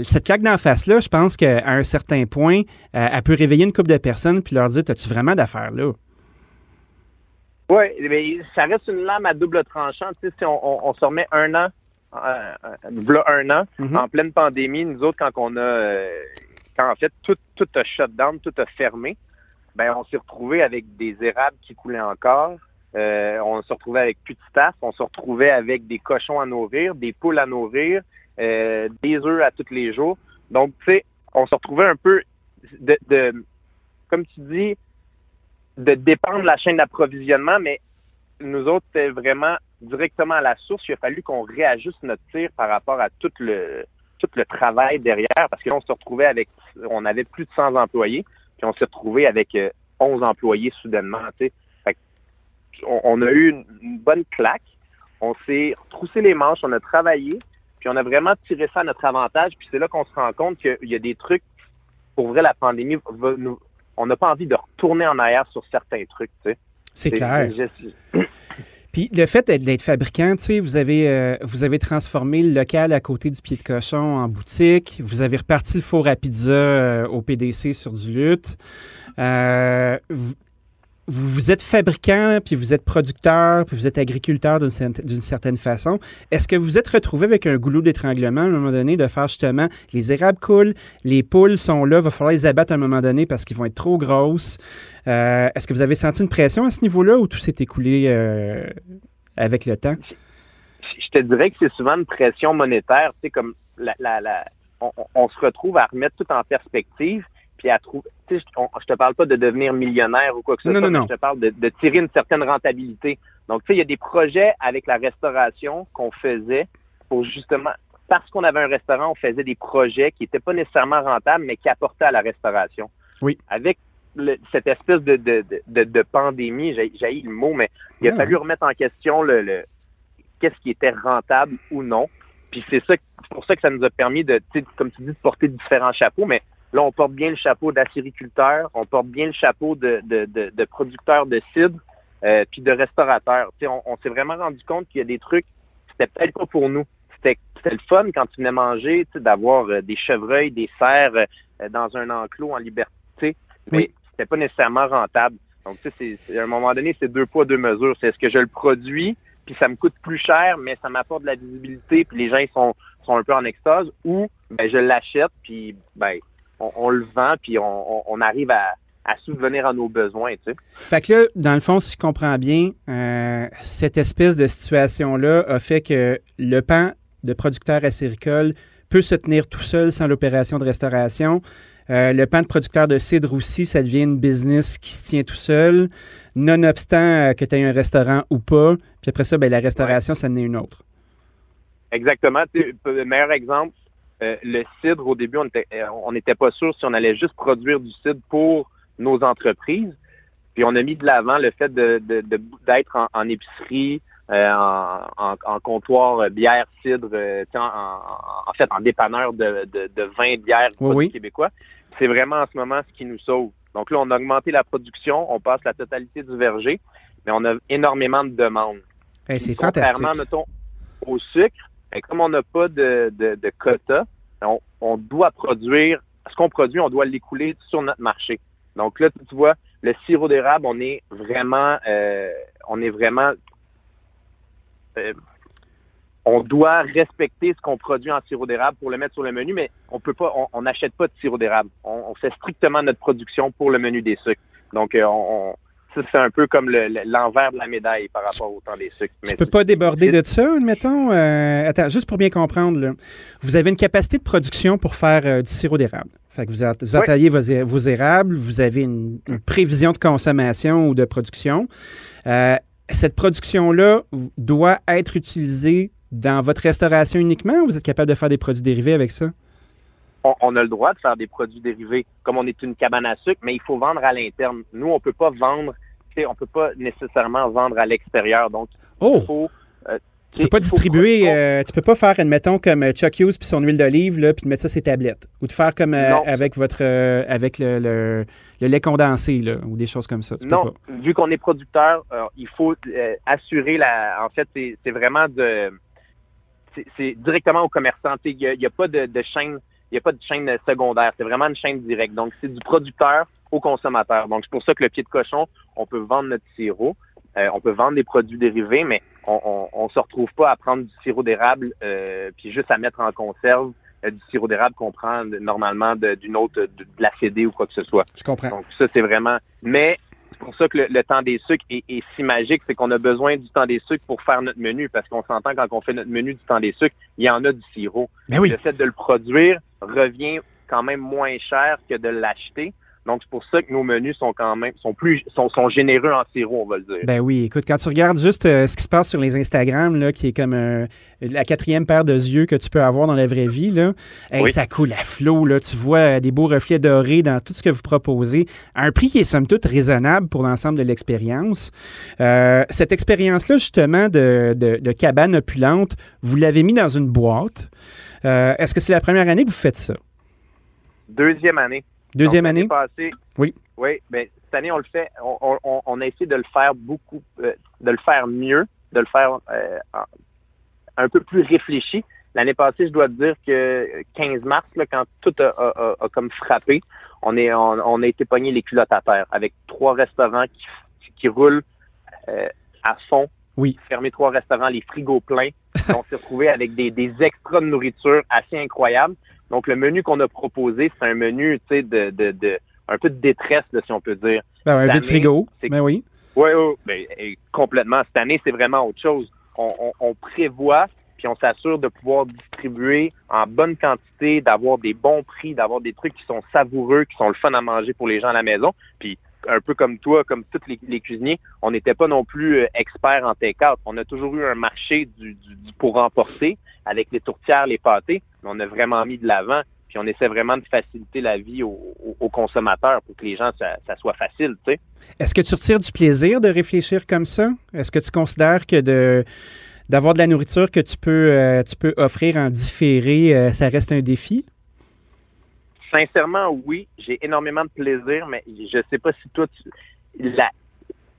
cette claque d'en face-là, je pense qu'à un certain point, euh, elle peut réveiller une couple de personnes puis leur dire As-tu vraiment d'affaires là? Oui, mais ça reste une lame à double tranchant. Tu sais, si on, se remet un an, un an, mm-hmm. en pleine pandémie, nous autres, quand on a. quand en fait, tout, tout a shut down, tout a fermé, ben on s'est retrouvé avec des érables qui coulaient encore. Euh, on s'est retrouvé avec plus de staff. On se retrouvait avec des cochons à nourrir, des poules à nourrir, euh, des œufs à tous les jours. Donc, tu sais, on se retrouvait un peu de, de, comme tu dis, de dépendre de la chaîne d'approvisionnement, mais nous autres, c'était vraiment directement à la source. Il a fallu qu'on réajuste notre tir par rapport à tout le tout le travail derrière, parce que là, on se retrouvait avec, on avait plus de 100 employés on s'est retrouvé avec 11 euh, employés soudainement. on, a eu une, bonne claque. On s'est retroussé les manches, on a travaillé, puis on a vraiment tiré ça à notre avantage. Puis c'est là qu'on se rend compte qu'il y a des trucs, pour vrai, la pandémie, on n'a pas envie de retourner en arrière sur certains trucs. C'est clair. Puis le fait d'être fabricant, tu sais, vous avez, euh, vous avez transformé le local à côté du pied de cochon en boutique. Vous avez reparti le four à pizza euh, au PDC sur du lutte. Euh, vous, êtes fabricant, puis vous êtes producteur, puis vous êtes agriculteur d'une certaine façon. Est-ce que vous êtes retrouvé avec un goulot d'étranglement à un moment donné de faire justement les érables coulent, les poules sont là, va falloir les abattre à un moment donné parce qu'ils vont être trop grosses. Euh, est-ce que vous avez senti une pression à ce niveau-là ou tout s'est écoulé euh, avec le temps? Je te dirais que c'est souvent une pression monétaire. Tu sais, comme la, on se retrouve à remettre tout en perspective puis à trouver. je te parle pas de devenir millionnaire ou quoi que ce soit. Je te parle de, tirer une certaine rentabilité. Donc, tu sais, il y a des projets avec la restauration qu'on faisait pour justement, parce qu'on avait un restaurant, on faisait des projets qui n'étaient pas nécessairement rentables, mais qui apportaient à la restauration. Oui. Avec cette espèce de, de, de, pandémie, j'ai le mot, mais il a fallu remettre en question le, qu'est-ce qui était rentable ou non. Puis c'est ça, pour ça que ça nous a permis de, comme tu dis, de porter différents chapeaux, mais Là, on porte bien le chapeau d'acériculteur, on porte bien le chapeau de, de, de, producteur de cidre, euh, puis de restaurateur. on, on s'est vraiment rendu compte qu'il y a des trucs, c'était peut-être pas pour nous. C'était le fun quand tu venais manger, d'avoir euh, des chevreuils, des cerfs euh, dans un enclos en liberté, mais c'était pas nécessairement rentable. Donc, tu sais, à un moment donné, c'est deux poids, deux mesures. C'est est-ce que je le produis, puis ça me coûte plus cher, mais ça m'apporte de la visibilité, puis les gens ils sont, sont un peu en extase, ou ben, je l'achète, puis ben, on, le vend, puis on, arrive à, subvenir à nos besoins. Tu sais. Fait que là, dans le fond, si je comprends bien, euh, cette espèce de situation-là a fait que le pan de producteur acéricole peut se tenir tout seul sans l'opération de restauration. Euh, le pan de producteur de cidre aussi, ça devient une business qui se tient tout seul, nonobstant euh, que tu aies un restaurant ou pas. Puis après ça, ben, la restauration, ça en est une autre. Exactement. Le meilleur exemple, euh, le cidre, au début, on n'était pas sûr si on allait juste produire du cidre pour nos entreprises. Puis on a mis de l'avant le fait d'être en, épicerie, en, comptoir bière, cidre, en, fait en dépanneur de, de, vin, bière, québécois c'est vraiment en ce moment ce qui nous sauve. Donc là, on a augmenté la production, on passe la totalité du verger, mais on a énormément de demandes. c'est fantastique. Contrairement, mettons, au sucre, ben, comme on n'a pas de, de, quota, on, doit produire, ce qu'on produit, on doit l'écouler sur notre marché. Donc là, tu vois, le sirop d'érable, on est vraiment, euh, on est vraiment euh, on doit respecter ce qu'on produit en sirop d'érable pour le mettre sur le menu, mais on peut pas, on n'achète pas de sirop d'érable. On, fait strictement notre production pour le menu des sucres. Donc, euh, on, c'est un peu comme l'envers de la médaille par rapport au temps des sucres. Tu ne peux pas déborder de ça, admettons? Euh, attends, juste pour bien comprendre, vous avez une capacité de production pour faire euh, du sirop d'érable. Fait que vous, vous vos, érables, vous avez une, prévision de consommation ou de production. cette production-là doit être utilisée dans votre restauration uniquement ou vous êtes capable de faire des produits dérivés avec ça? On, a le droit de faire des produits dérivés, comme on est une cabane à sucre, mais il faut vendre à l'interne. Nous, on peut pas vendre, on peut pas nécessairement vendre à l'extérieur. Donc, oh! il faut, euh, tu peux pas distribuer, euh, tu peux pas faire, admettons, comme euh, Chuck Hughes puis son huile d'olive, là, puis de mettre ça sur ses tablettes. Ou de faire comme avec votre avec le, lait condensé, là, ou des choses comme ça. non, vu qu'on est producteur, il faut assurer la. En fait, c'est vraiment de c'est directement aux commerçants. Il n'y a, pas de, chaîne, il a pas de chaîne secondaire. C'est vraiment une chaîne directe. Donc, c'est du producteur au consommateur. Donc, c'est pour ça que le pied de cochon, on peut vendre notre sirop, euh, on peut vendre des produits dérivés, mais on, on, se retrouve pas à prendre du sirop d'érable euh, puis juste à mettre en conserve euh, du sirop d'érable qu'on prend normalement d'une autre, de, de, la CD ou quoi que ce soit. Je comprends. Donc, ça, c'est vraiment. Mais c'est pour ça que le, temps des sucres est, si magique, c'est qu'on a besoin du temps des sucres pour faire notre menu, parce qu'on s'entend quand on fait notre menu du temps des sucres, il y en a du sirop. Mais ben oui. Le fait de le produire revient quand même moins cher que de l'acheter. Donc, c'est pour ça que nos menus sont quand même sont plus sont, sont généreux en sirop, on va le dire. Ben oui, écoute, quand tu regardes juste euh, ce qui se passe sur les Instagram, là, qui est comme euh, la quatrième paire de yeux que tu peux avoir dans la vraie vie, là, ça coule à flot. Là, tu vois euh, des beaux reflets dorés dans tout ce que vous proposez, à un prix qui est somme toute raisonnable pour l'ensemble de l'expérience. cette expérience-là, justement, de, de, de, cabane opulente, vous l'avez mis dans une boîte. Est-ce que c'est la première année que vous faites ça? Deuxième année. Deuxième année? oui. Oui, bien, cette année, on le fait. On, a essayé de le faire beaucoup, euh, de le faire mieux, de le faire euh, un peu plus réfléchi. L'année passée, je dois te dire que 15 mars, là, quand tout a, comme frappé, on, est, on, a été pogné les culottes à terre avec trois restaurants qui, qui roulent euh, à fond. Oui. Fermé trois restaurants, les frigos pleins. on s'est retrouvé avec des, des extras de nourriture assez incroyables. Donc, le menu qu'on a proposé, c'est un menu, tu sais, de, de, de, un peu de détresse, si on peut dire. Ben, un vide frigo, ben oui. Oui, oui, ben, complètement. Cette année, c'est vraiment autre chose. On, prévoit, puis on s'assure de pouvoir distribuer en bonne quantité, d'avoir des bons prix, d'avoir des trucs qui sont savoureux, qui sont le fun à manger pour les gens à la maison. Puis, un peu comme toi, comme tous les, cuisiniers, on n'était pas non plus euh, experts en take-out. On a toujours eu un marché du, pour emporter avec les tourtières, les pâtés on a vraiment mis de l'avant. Puis on essaie vraiment de faciliter la vie aux, consommateurs pour que les gens, ça, soit facile. Est-ce que tu retires du plaisir de réfléchir comme ça? Est-ce que tu considères que d'avoir de la nourriture que tu peux, euh, tu peux offrir en différé, euh, ça reste un défi? Sincèrement, oui. J'ai énormément de plaisir, mais je ne sais pas si toi,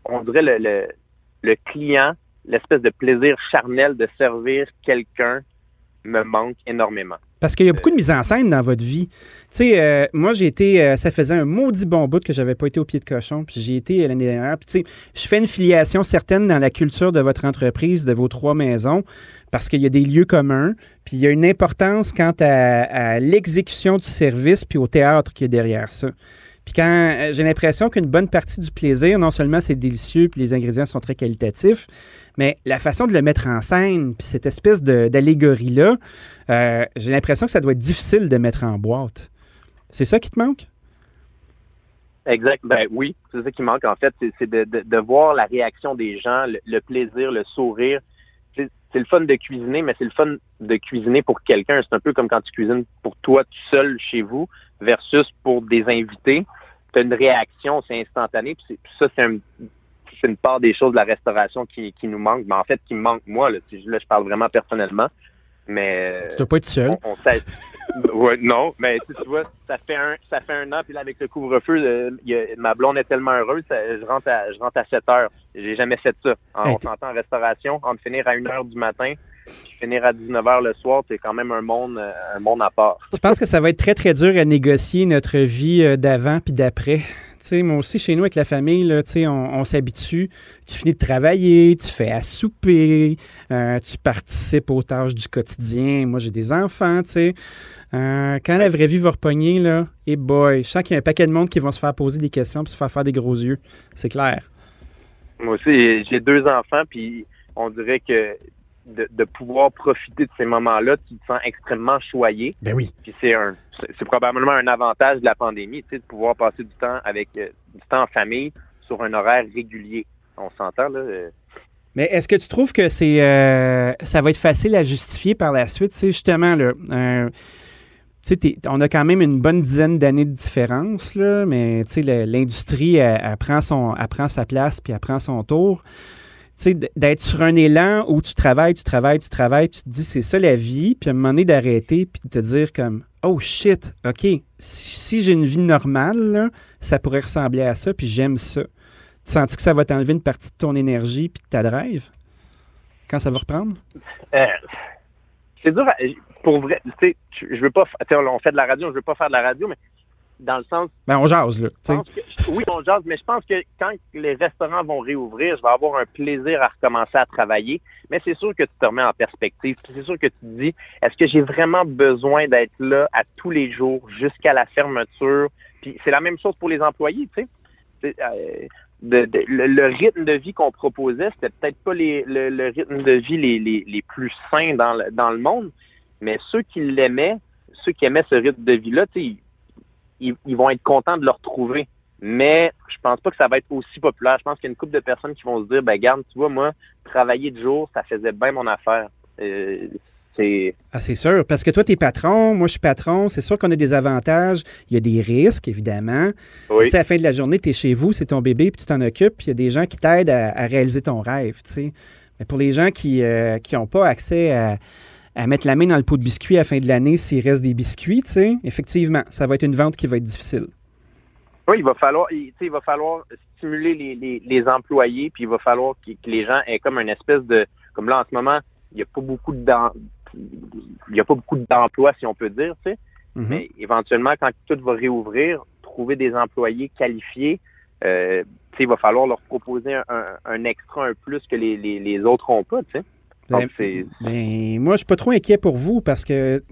on dirait le, le client, l'espèce de plaisir charnel de servir quelqu'un me manque énormément. Parce qu'il y a beaucoup de mise en scène dans votre vie. Tu sais, euh, moi, j'ai été, euh, ça faisait un maudit bon bout que j'avais pas été au pied de cochon, puis j'ai été l'année dernière. Puis, tu sais, je fais une filiation certaine dans la culture de votre entreprise, de vos trois maisons, parce qu'il y a des lieux communs, puis il y a une importance quant à, à l'exécution du service, puis au théâtre qui est derrière ça. Puis quand euh, j'ai l'impression qu'une bonne partie du plaisir, non seulement c'est délicieux, puis les ingrédients sont très qualitatifs, mais la façon de le mettre en scène, puis cette espèce d'allégorie-là, euh, j'ai l'impression que ça doit être difficile de mettre en boîte. C'est ça qui te manque? Exact. Ben oui, c'est ça qui manque en fait, c'est de, de, voir la réaction des gens, le, plaisir, le sourire. C'est le fun de cuisiner, mais c'est le fun de cuisiner pour quelqu'un. C'est un peu comme quand tu cuisines pour toi tout seul chez vous versus pour des invités. Tu as une réaction, c'est instantané. Puis ça, c'est un, une part des choses de la restauration qui, qui nous manque. Mais en fait, qui me manque moi. Là, là je parle vraiment personnellement. Mais. Tu dois pas être seul. non, mais tu vois, ça fait un, ça fait un an, puis là, avec le couvre-feu, euh, ma blonde est tellement heureuse, je rentre à, je rentre à 7 heures. J'ai jamais fait ça. En, on s'entend en restauration, entre finir à 1 heure du matin, puis finir à 19 heures le soir, c'est quand même un monde, un monde à part. Je pense que ça va être très, très dur à négocier notre vie euh, d'avant puis d'après moi aussi, chez nous, avec la famille, là, on, on s'habitue. Tu finis de travailler, tu fais à souper, euh, tu participes aux tâches du quotidien. Moi, j'ai des enfants, tu. Euh, quand la vraie vie va repogner, là, et eh boy, je sens qu'il y a un paquet de monde qui vont se faire poser des questions puis se faire faire des gros yeux. C'est clair. Moi aussi, j'ai deux enfants, puis on dirait que de, pouvoir profiter de ces moments-là, tu te sens extrêmement choyé. Ben oui. Puis c'est un, c'est probablement un avantage de la pandémie, tu sais, de pouvoir passer du temps avec euh, du temps en famille sur un horaire régulier. On s'entend là. Euh. Mais est-ce que tu trouves que c'est, euh, ça va être facile à justifier par la suite, c'est justement là. on a quand même une bonne dizaine d'années de différence, là, mais l'industrie, elle, prend son, elle prend sa place puis elle prend son tour sais, d'être sur un élan où tu travailles, tu travailles, tu travailles, puis tu te dis c'est ça la vie, puis à un moment donné d'arrêter, puis de te dire comme oh shit, ok, si j'ai une vie normale, ça pourrait ressembler à ça, puis j'aime ça. Tu sens-tu que ça va t'enlever une partie de ton énergie puis de ta drive? Quand ça va reprendre? Euh, c'est dur, pour vrai, tu sais, je veux pas, on fait de la radio, je veux pas faire de la radio, mais dans le sens. Ben, on jase, là. oui, on jase, mais je pense que quand les restaurants vont réouvrir, je vais avoir un plaisir à recommencer à travailler. Mais c'est sûr que tu te remets en perspective. C'est sûr que tu te dis, est-ce que j'ai vraiment besoin d'être là à tous les jours jusqu'à la fermeture? Puis c'est la même chose pour les employés, tu sais. Euh, le, rythme de vie qu'on proposait, c'était peut-être pas les, le, rythme de vie les, les, les plus sains dans le, dans le monde, mais ceux qui l'aimaient, ceux qui aimaient ce rythme de vie-là, tu sais, ils, vont être contents de le retrouver. Mais je pense pas que ça va être aussi populaire. Je pense qu'il y a une couple de personnes qui vont se dire, ben garde, tu vois, moi, travailler de jour, ça faisait bien mon affaire. Euh, c'est... Ah, c'est sûr. Parce que toi, tu es patron, moi, je suis patron. C'est sûr qu'on a des avantages. Il y a des risques, évidemment. Oui. à la fin de la journée, tu es chez vous, c'est ton bébé, puis tu t'en occupes. Puis il y a des gens qui t'aident à, réaliser ton rêve. Mais pour les gens qui n'ont euh, pas accès à, à mettre la main dans le pot de biscuits à la fin de l'année s'il reste des biscuits, tu sais, effectivement, ça va être une vente qui va être difficile. Oui, il va falloir, il, va falloir stimuler les, les, employés, puis il va falloir que, les gens aient comme une espèce de, comme là en ce moment, il n'y a pas beaucoup de il y a pas beaucoup d'emplois, si on peut dire, tu sais. Mm-hmm. Mais éventuellement, quand tout va réouvrir, trouver des employés qualifiés, euh, il va falloir leur proposer un, un, extra, un plus que les, les, les autres n'ont pas, tu Ben, ben, moi, je suis pas trop inquiet pour vous parce que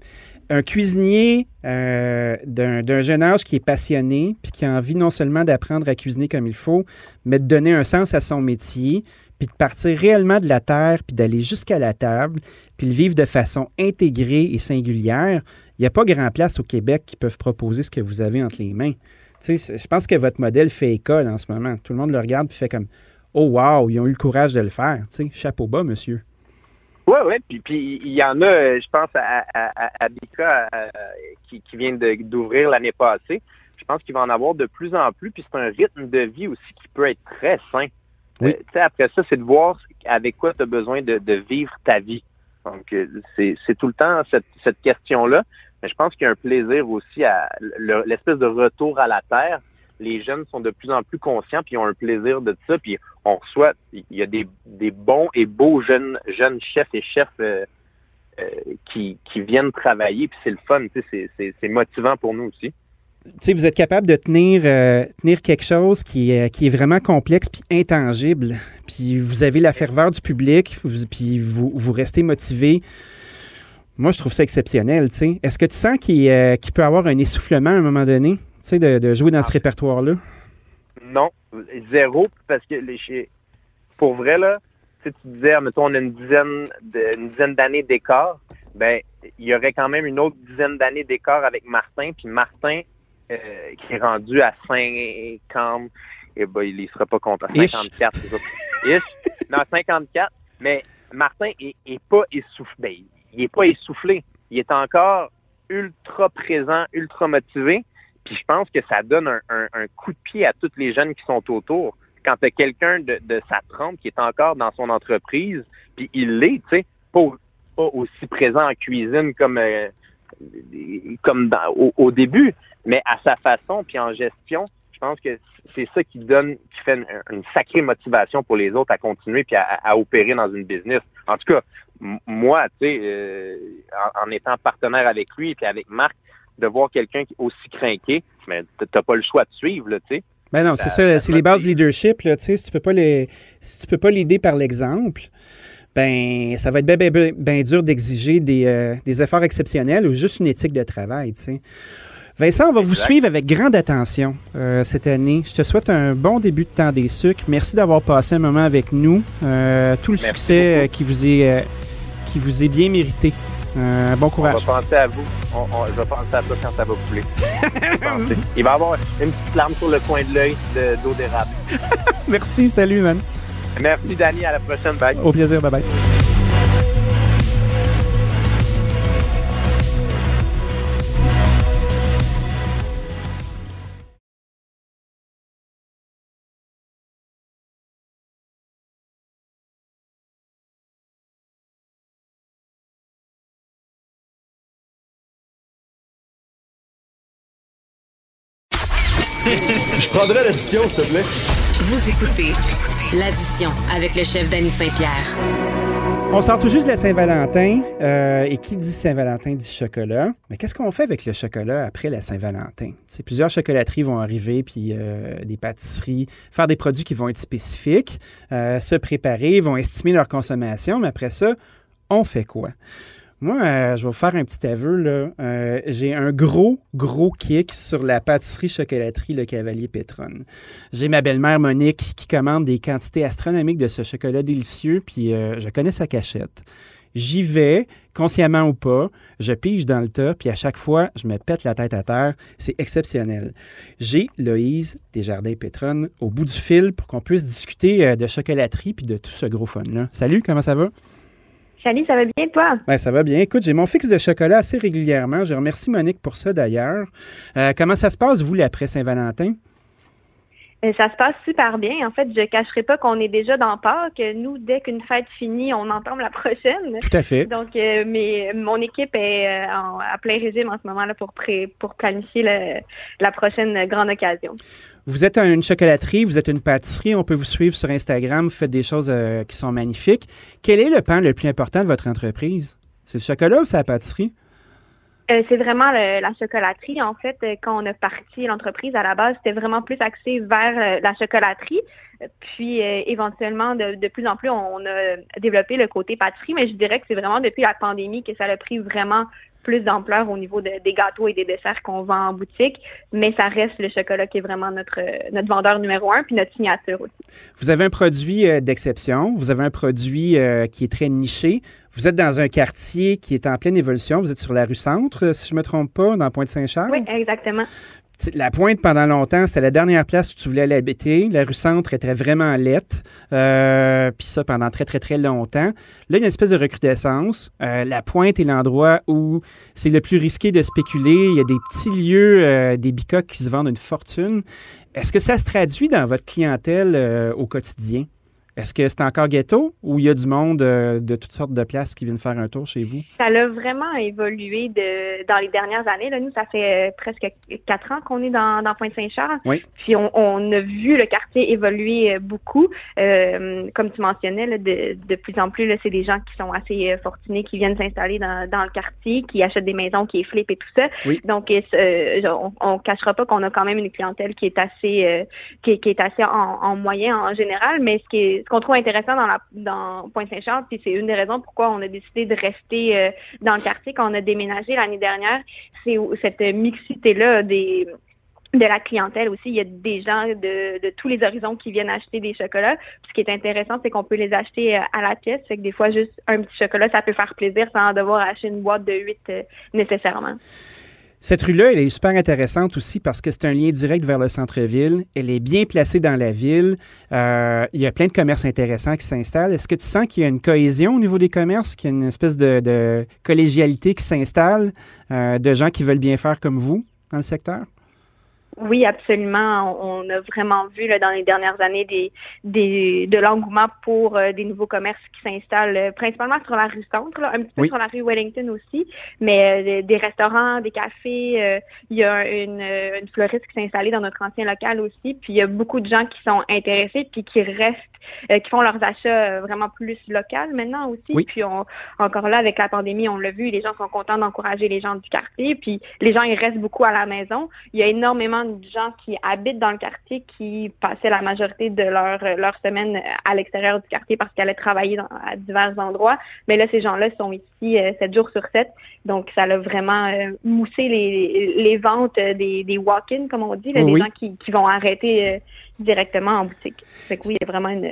un cuisinier euh, d'un jeune âge qui est passionné puis qui a envie non seulement d'apprendre à cuisiner comme il faut, mais de donner un sens à son métier, puis de partir réellement de la terre, puis d'aller jusqu'à la table, puis le vivre de façon intégrée et singulière, il n'y a pas grand place au Québec qui peuvent proposer ce que vous avez entre les mains. Je pense que votre modèle fait école en ce moment. Tout le monde le regarde et fait comme Oh wow, ils ont eu le courage de le faire. chapeau bas, monsieur. Oui, oui. Puis, puis il y en a, euh, je pense, à, à, Bika euh, qui, qui vient d'ouvrir l'année passée. Je pense qu'il va en avoir de plus en plus. Puis c'est un rythme de vie aussi qui peut être très sain. Oui. Euh, après ça, c'est de voir avec quoi tu as besoin de, de, vivre ta vie. Donc, c'est tout le temps cette, cette question-là. Mais je pense qu'il y a un plaisir aussi à l'espèce de retour à la terre les jeunes sont de plus en plus conscients puis ont un plaisir de ça. Puis on reçoit, il y a des, bons et beaux jeunes, jeunes chefs et chefs euh, euh, qui, viennent travailler. Puis c'est le fun, c'est motivant pour nous aussi. vous êtes capable de tenir, euh, tenir quelque chose qui est, qui est vraiment complexe puis intangible. Puis vous avez la ferveur du public, puis vous, vous restez motivé. Moi, je trouve ça exceptionnel. Est-ce que tu sens qu'il peut y avoir un essoufflement à un moment donné? de, jouer dans ce ah. répertoire-là? Non, zéro, parce que les, pour vrai, là, tu disais, mettons, on a une dizaine dizaine d'années d'écart, ben, il y aurait quand même une autre dizaine d'années d'écart avec Martin, puis Martin, qui est rendu à 50, eh ben, il ne sera pas content. 54, c'est Non, 54. Mais Martin est, pas essoufflé. Ben, il est pas essoufflé. Il est encore ultra présent, ultra motivé. Puis je pense que ça donne un, coup de pied à tous les jeunes qui sont autour. Quand tu as quelqu'un de, sa trempe qui est encore dans son entreprise, puis il l'est, tu sais, pas, aussi présent en cuisine comme, euh, comme au, début, mais à sa façon, puis en gestion, je pense que c'est ça qui donne, qui fait une, sacrée motivation pour les autres à continuer puis à, opérer dans une business. En tout cas, moi, tu sais, euh, en, étant partenaire avec lui et avec Marc, de voir quelqu'un aussi craqué, mais t'as pas le choix de suivre, tu sais. Ben non, c'est ça, c'est les bases du leadership, tu sais, si tu peux pas les, si tu peux pas l'aider par l'exemple, ben ça va être bien ben, ben, dur d'exiger des, euh, des, efforts exceptionnels ou juste une éthique de travail, tu sais. Vincent, on va vous suivre avec grande attention euh, cette année. Je te souhaite un bon début de temps des sucres. Merci d'avoir passé un moment avec nous. Euh, tout le succès qui vous est qui vous est bien mérité. Euh, bon courage. On va penser à vous. je vais penser à toi quand ça va couler. Il va y avoir une petite larme sur le coin de l'œil d'eau d'érable. Merci, salut, man. Merci, Danny. À la prochaine. Bye. Au plaisir. Bye bye. Prendrais l'addition, s'il te plaît. Vous écoutez l'addition avec le chef Danny Saint-Pierre. On sort tout juste de la Saint-Valentin. Euh, et qui dit Saint-Valentin dit chocolat. Mais qu'est-ce qu'on fait avec le chocolat après la Saint-Valentin? Plusieurs chocolateries vont arriver, puis euh, des pâtisseries, faire des produits qui vont être spécifiques, euh, se préparer, vont estimer leur consommation, mais après ça, on fait quoi? Moi, euh, je vais vous faire un petit aveu. Là. Euh, j'ai un gros, gros kick sur la pâtisserie-chocolaterie Le Cavalier Pétronne. J'ai ma belle-mère Monique qui commande des quantités astronomiques de ce chocolat délicieux, puis euh, je connais sa cachette. J'y vais, consciemment ou pas, je pige dans le tas, puis à chaque fois, je me pète la tête à terre. C'est exceptionnel. J'ai Loïse Desjardins Pétronne au bout du fil pour qu'on puisse discuter de chocolaterie puis de tout ce gros fun-là. Salut, comment ça va? Salut, ça va bien, toi? Ben, ça va bien. Écoute, j'ai mon fixe de chocolat assez régulièrement. Je remercie Monique pour ça, d'ailleurs. Euh, comment ça se passe, vous, après Saint-Valentin? Euh, ça se passe super bien. En fait, je ne cacherai pas qu'on est déjà dans Pâques. Nous, dès qu'une fête finit, on entame la prochaine. Tout à fait. Donc, euh, mais mon équipe est à plein régime en ce moment là pour, pour planifier la prochaine grande occasion. Vous êtes une chocolaterie, vous êtes une pâtisserie, on peut vous suivre sur Instagram, vous faites des choses euh, qui sont magnifiques. Quel est le pain le plus important de votre entreprise? C'est le chocolat ou c'est la pâtisserie? Euh, c'est vraiment la chocolaterie. En fait, euh, quand on a parti l'entreprise à la base, c'était vraiment plus axé vers la chocolaterie. Puis éventuellement, de, de, plus en plus, on a développé le côté pâtisserie, mais je dirais que c'est vraiment depuis la pandémie que ça a pris vraiment plus d'ampleur au niveau des gâteaux et des desserts qu'on vend en boutique, mais ça reste le chocolat qui est vraiment notre, notre vendeur numéro un, puis notre signature aussi. Vous avez un produit euh, d'exception, vous avez un produit euh, qui est très niché. Vous êtes dans un quartier qui est en pleine évolution. Vous êtes sur la rue Centre, si je ne me trompe pas, dans Pointe-Saint-Charles? Oui, exactement. La pointe, pendant longtemps, c'était la dernière place où tu voulais aller habiter. La rue Centre était vraiment lette. Euh, Puis ça, pendant très, très, très longtemps. Là, il y a une espèce de recrudescence. Euh, la pointe est l'endroit où c'est le plus risqué de spéculer. Il y a des petits lieux, euh, des bicoques qui se vendent une fortune. Est-ce que ça se traduit dans votre clientèle au quotidien? Est-ce que c'est encore ghetto ou il y a du monde euh, de toutes sortes de places qui viennent faire un tour chez vous? Ça a vraiment évolué de, dans les dernières années. Là, nous, ça fait euh, presque quatre ans qu'on est dans, dans Pointe-Saint-Charles. Oui. Puis on, a vu le quartier évoluer euh, beaucoup. comme tu mentionnais, de, de, plus en plus, c'est des gens qui sont assez fortunés, qui viennent s'installer dans, dans, le quartier, qui achètent des maisons, qui flippent et tout ça. Oui. Donc, on ne cachera pas qu'on a quand même une clientèle qui est assez, qui, est assez en, en moyen en général, mais ce qui est ce qu'on trouve intéressant dans, la, dans Pointe-Saint-Charles, puis c'est une des raisons pourquoi on a décidé de rester euh, dans le quartier quand on a déménagé l'année dernière, c'est cette mixité-là des de la clientèle aussi. Il y a des gens de, de, tous les horizons qui viennent acheter des chocolats. ce qui est intéressant, c'est qu'on peut les acheter euh, à la pièce. Fait que des fois, juste un petit chocolat, ça peut faire plaisir sans devoir acheter une boîte de 8 euh, nécessairement. Cette rue-là, elle est super intéressante aussi parce que c'est un lien direct vers le centre-ville. Elle est bien placée dans la ville. Euh, il y a plein de commerces intéressants qui s'installent. Est-ce que tu sens qu'il y a une cohésion au niveau des commerces, qu'il y a une espèce de, collégialité qui s'installe, euh, de gens qui veulent bien faire comme vous dans le secteur? Oui, absolument. On a vraiment vu là, dans les dernières années des, des de l'engouement pour euh, des nouveaux commerces qui s'installent euh, principalement sur la rue Centre, un petit peu sur la rue Wellington aussi, mais euh, des restaurants, des cafés. il y a une, une fleuriste qui s'est installée dans notre ancien local aussi. Puis il y a beaucoup de gens qui sont intéressés puis qui restent, qui font leurs achats vraiment plus local maintenant aussi. Puis on, encore là, avec la pandémie, on l'a vu, les gens sont contents d'encourager les gens du quartier. Puis les gens, ils restent beaucoup à la maison. Il y a énormément de gens qui habitent dans le quartier qui passaient la majorité de leur, leur semaine à l'extérieur du quartier parce qu'elles allaient travailler à divers endroits. Mais là, ces gens-là sont ici euh, 7 jours sur 7. Donc, ça a vraiment euh, moussé les, les ventes des, des walk-ins, comme on dit, des gens qui, qui vont arrêter euh, directement en boutique. Fait que oui, il y a vraiment une,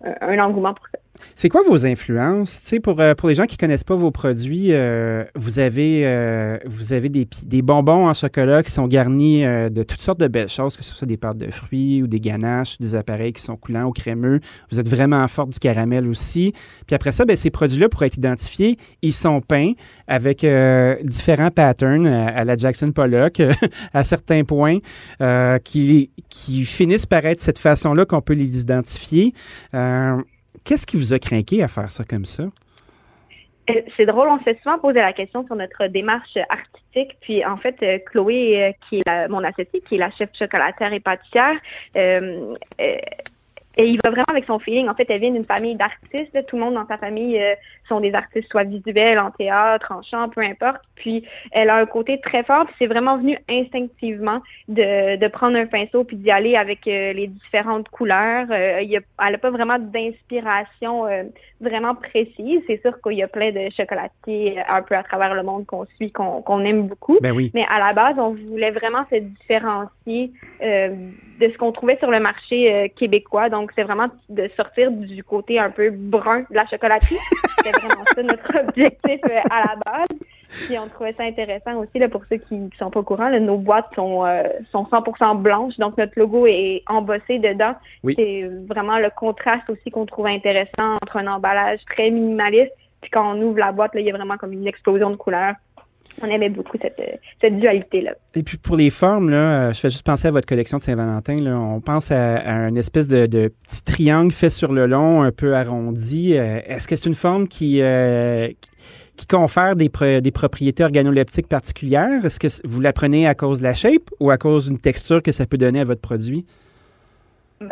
un engouement pour ça. C'est quoi vos influences? Tu sais, pour, euh, pour les gens qui ne connaissent pas vos produits, euh, vous avez, euh, vous avez des, des, bonbons en chocolat qui sont garnis de toutes sortes de belles choses, que ce soit des pâtes de fruits ou des ganaches, des appareils qui sont coulants ou crémeux. Vous êtes vraiment fort du caramel aussi. Puis après ça, ben, ces produits-là, pour être identifiés, ils sont peints avec différents patterns à, la Jackson Pollock à certains points qui, qui finissent par être cette façon-là qu'on peut les identifier. Qu'est-ce qui vous a craqué à faire ça comme ça? Euh, c'est drôle, on s'est souvent posé la question sur notre démarche artistique. Puis en fait, euh, Chloé, euh, qui est mon associée, qui est la chef chocolatière et pâtissière, et il va vraiment avec son feeling. En fait, elle vient d'une famille d'artistes. Tout le monde dans sa famille euh, sont des artistes, soit visuels, en théâtre, en chant, peu importe. Puis elle a un côté très fort. Puis c'est vraiment venu instinctivement de, de prendre un pinceau puis d'y aller avec euh, les différentes couleurs. Euh, il y a, elle n'a pas vraiment d'inspiration vraiment précise. C'est sûr qu'il y a plein de chocolatiers un peu à travers le monde qu'on suit, qu'on aime beaucoup. Ben oui. Mais à la base, on voulait vraiment se différencier de ce qu'on trouvait sur le marché euh, québécois. Donc, c'est vraiment de sortir du côté un peu brun de la chocolaterie. C'était vraiment ça notre objectif euh, à la base. Puis on trouvait ça intéressant aussi là, pour ceux qui ne sont pas au courant. nos boîtes sont, euh, sont 100% blanches, donc notre logo est embossé dedans. C'est vraiment le contraste aussi qu'on trouve intéressant entre un emballage très minimaliste, puis quand on ouvre la boîte, là, il y a vraiment comme une explosion de couleurs on aimait beaucoup cette, cette dualité-là. Et puis pour les formes, là, euh, je fais juste penser à votre collection de Saint-Valentin. On pense à, un espèce de, petit triangle fait sur le long, un peu arrondi. Euh, est-ce que c'est une forme qui, euh, qui confère des, des propriétés organoleptiques particulières? Est-ce que vous la prenez à cause de la shape ou à cause d'une texture que ça peut donner à votre produit?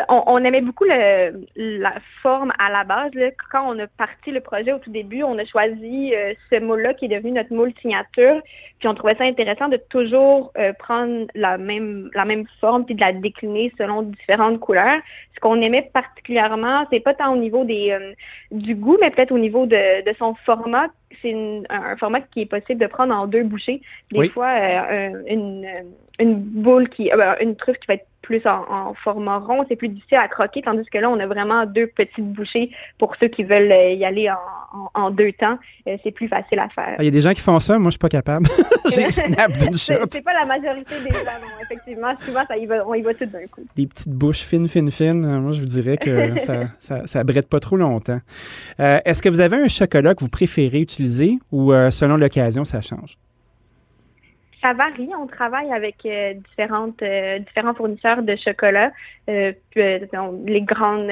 On, aimait beaucoup le, la forme à la base. Quand on a parti le projet au tout début, on a choisi euh, ce moule-là qui est devenu notre moule signature. Puis on trouvait ça intéressant de toujours euh, prendre la même la même forme puis de la décliner selon différentes couleurs. Ce qu'on aimait particulièrement, c'est pas tant au niveau des euh, du goût, mais peut-être au niveau de, de son format. C'est un format qui est possible de prendre en deux bouchées. Des fois, une, une boule qui, une truffe qui va être plus en, format rond, c'est plus difficile à croquer, tandis que là, on a vraiment deux petites bouchées pour ceux qui veulent euh, y aller en, deux temps. Euh, c'est plus facile à faire. Ah, il y a des gens qui font ça, moi, je suis pas capable. J'ai snap d'une shot. C'est pas la majorité des gens, non, effectivement. Souvent, ça y va, on y va tout d'un coup. Des petites bouches fines, fines, fines. Euh, moi, je vous dirais que ça, ça, ça brette pas trop longtemps. Est-ce que vous avez un chocolat que vous préférez utiliser ou selon l'occasion, ça change? Ça varie. On travaille avec euh, différentes euh, différents fournisseurs de chocolat. Euh, les grandes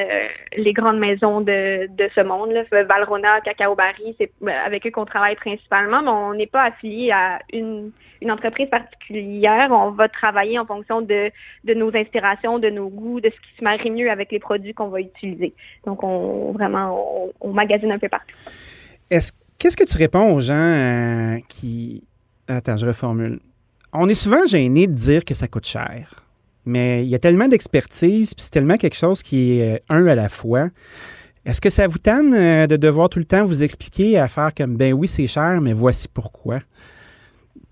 les grandes maisons de, de ce monde, Valrona, Cacao Barry, c'est avec eux qu'on travaille principalement, mais on n'est pas affilié à une, une entreprise particulière. On va travailler en fonction de, de nos inspirations, de nos goûts, de ce qui se marie mieux avec les produits qu'on va utiliser. Donc on vraiment on, magasine un peu partout. Est-ce qu'est-ce que tu réponds aux gens qui Attends, je reformule. On est souvent gêné de dire que ça coûte cher, mais il y a tellement d'expertise, puis c'est tellement quelque chose qui est euh, un à la fois. Est-ce que ça vous tanne euh, de devoir tout le temps vous expliquer à faire comme ben oui, c'est cher, mais voici pourquoi?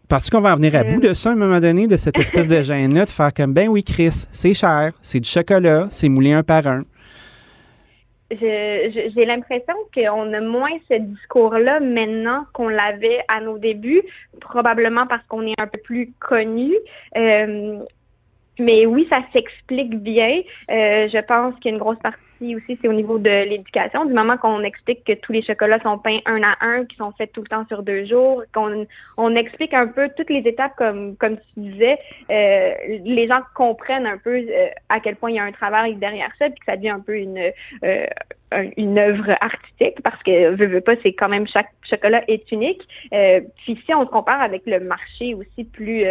Parce qu'on va en venir à bout de ça à un moment donné, de cette espèce de gêne-là, de faire comme ben oui, Chris, c'est cher, c'est du chocolat, c'est moulé un par un? J'ai l'impression qu'on a moins ce discours-là maintenant qu'on l'avait à nos débuts, probablement parce qu'on est un peu plus connu. Euh, mais oui, ça s'explique bien. Euh, je pense qu'il y a une grosse partie aussi, c'est au niveau de l'éducation. Du moment qu'on explique que tous les chocolats sont peints un à un, qui sont faits tout le temps sur deux jours, qu'on on explique un peu toutes les étapes comme comme tu disais, euh, les gens comprennent un peu euh, à quel point il y a un travail derrière ça, puis que ça devient un peu une euh, une œuvre artistique parce que veux, veux pas c'est quand même chaque chocolat est unique. puis si on se compare avec le marché aussi plus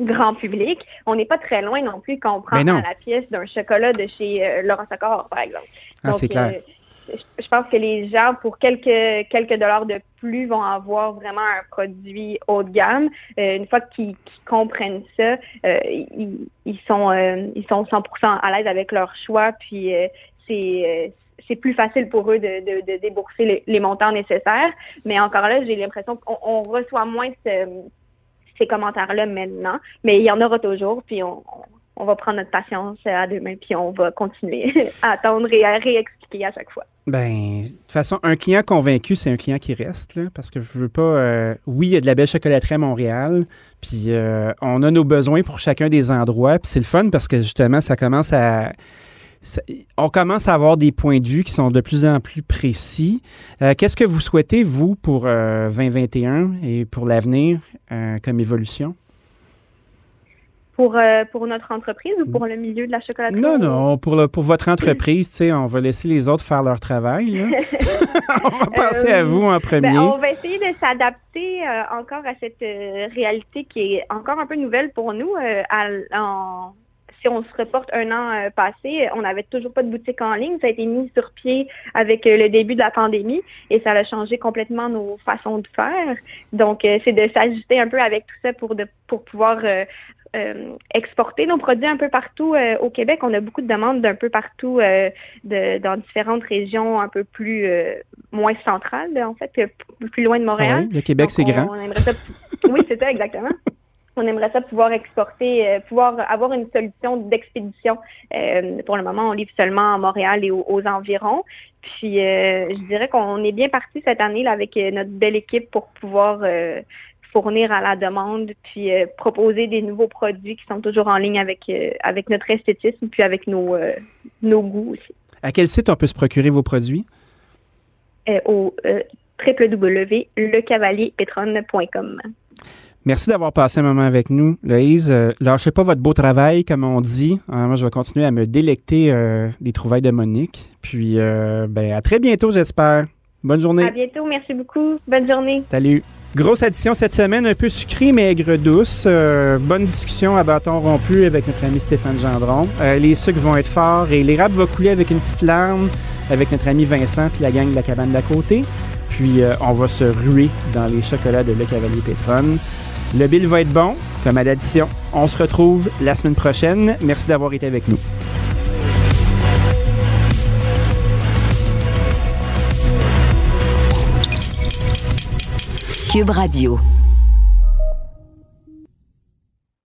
grand public. On n'est pas très loin non plus quand on prend la pièce d'un chocolat de chez euh, Laurent par exemple. Ah, c'est clair. Euh, je pense que les gens, pour quelques, quelques dollars de plus, vont avoir vraiment un produit haut de gamme. Euh, une fois qu'ils comprennent ça, ils, sont, ils sont 100% à l'aise avec leur choix, puis c'est c'est plus facile pour eux de, de, débourser les, les, montants nécessaires. Mais encore là, j'ai l'impression qu'on reçoit moins ce, ces commentaires-là maintenant, mais il y en aura toujours, puis on, va prendre notre patience à deux mains, puis on va continuer à attendre et à réexpliquer à chaque fois. Ben, de toute façon, un client convaincu, c'est un client qui reste, là, parce que je veux pas. Euh, oui, il y a de la belle chocolaterie à Montréal, puis euh, on a nos besoins pour chacun des endroits, puis c'est le fun parce que justement, ça commence à on commence à avoir des points de vue qui sont de plus en plus précis. Euh, qu'est-ce que vous souhaitez, vous, pour 2021 euh, et pour l'avenir euh, comme évolution? Pour, pour notre entreprise ou pour le milieu de la chocolaterie? Non, non, pour, pour votre entreprise, on va laisser les autres faire leur travail. on va passer à vous en ben, premier. on va essayer de s'adapter encore à cette réalité qui est encore un peu nouvelle pour nous à, en, si on se reporte un an euh, passé, on n'avait toujours pas de boutique en ligne. Ça a été mis sur pied avec euh, le début de la pandémie et ça a changé complètement nos façons de faire. Donc, euh, c'est de s'ajuster un peu avec tout ça pour, de, pour pouvoir exporter nos produits un peu partout au Québec. On a beaucoup de demandes d'un peu partout de, dans différentes régions un peu plus moins centrales, en fait, plus loin de Montréal. Ah le Québec, c'est grand. oui, c'est ça, exactement on aimerait ça pouvoir exporter, euh, pouvoir avoir une solution d'expédition. Euh, pour le moment, on livre seulement à Montréal et aux, environs. Puis, euh, je dirais qu'on est bien parti cette année là, avec notre belle équipe pour pouvoir fournir à la demande, puis proposer des nouveaux produits qui sont toujours en ligne avec, avec notre esthétisme, puis avec nos, nos goûts aussi. À quel site on peut se procurer vos produits? au www.lecavalierpetron.com. Merci d'avoir passé un moment avec nous, Loïse. Euh, lâchez pas votre beau travail, comme on dit. Euh, moi, je vais continuer à me délecter euh, des trouvailles de Monique. Puis, ben, à très bientôt, j'espère. Bonne journée. À bientôt. Merci beaucoup. Bonne journée. Salut. Grosse addition cette semaine, un peu sucrée, mais aigre douce. bonne discussion à bâton rompu avec notre ami Stéphane Gendron. les sucres vont être forts et l'érable va couler avec une petite larme avec notre ami Vincent puis la gang de la cabane d'à côté. Puis on va se ruer dans les chocolats de Le Cavalier Pétron. Le bill va être bon, comme à l'addition. On se retrouve la semaine prochaine. Merci d'avoir été avec nous. Cube Radio.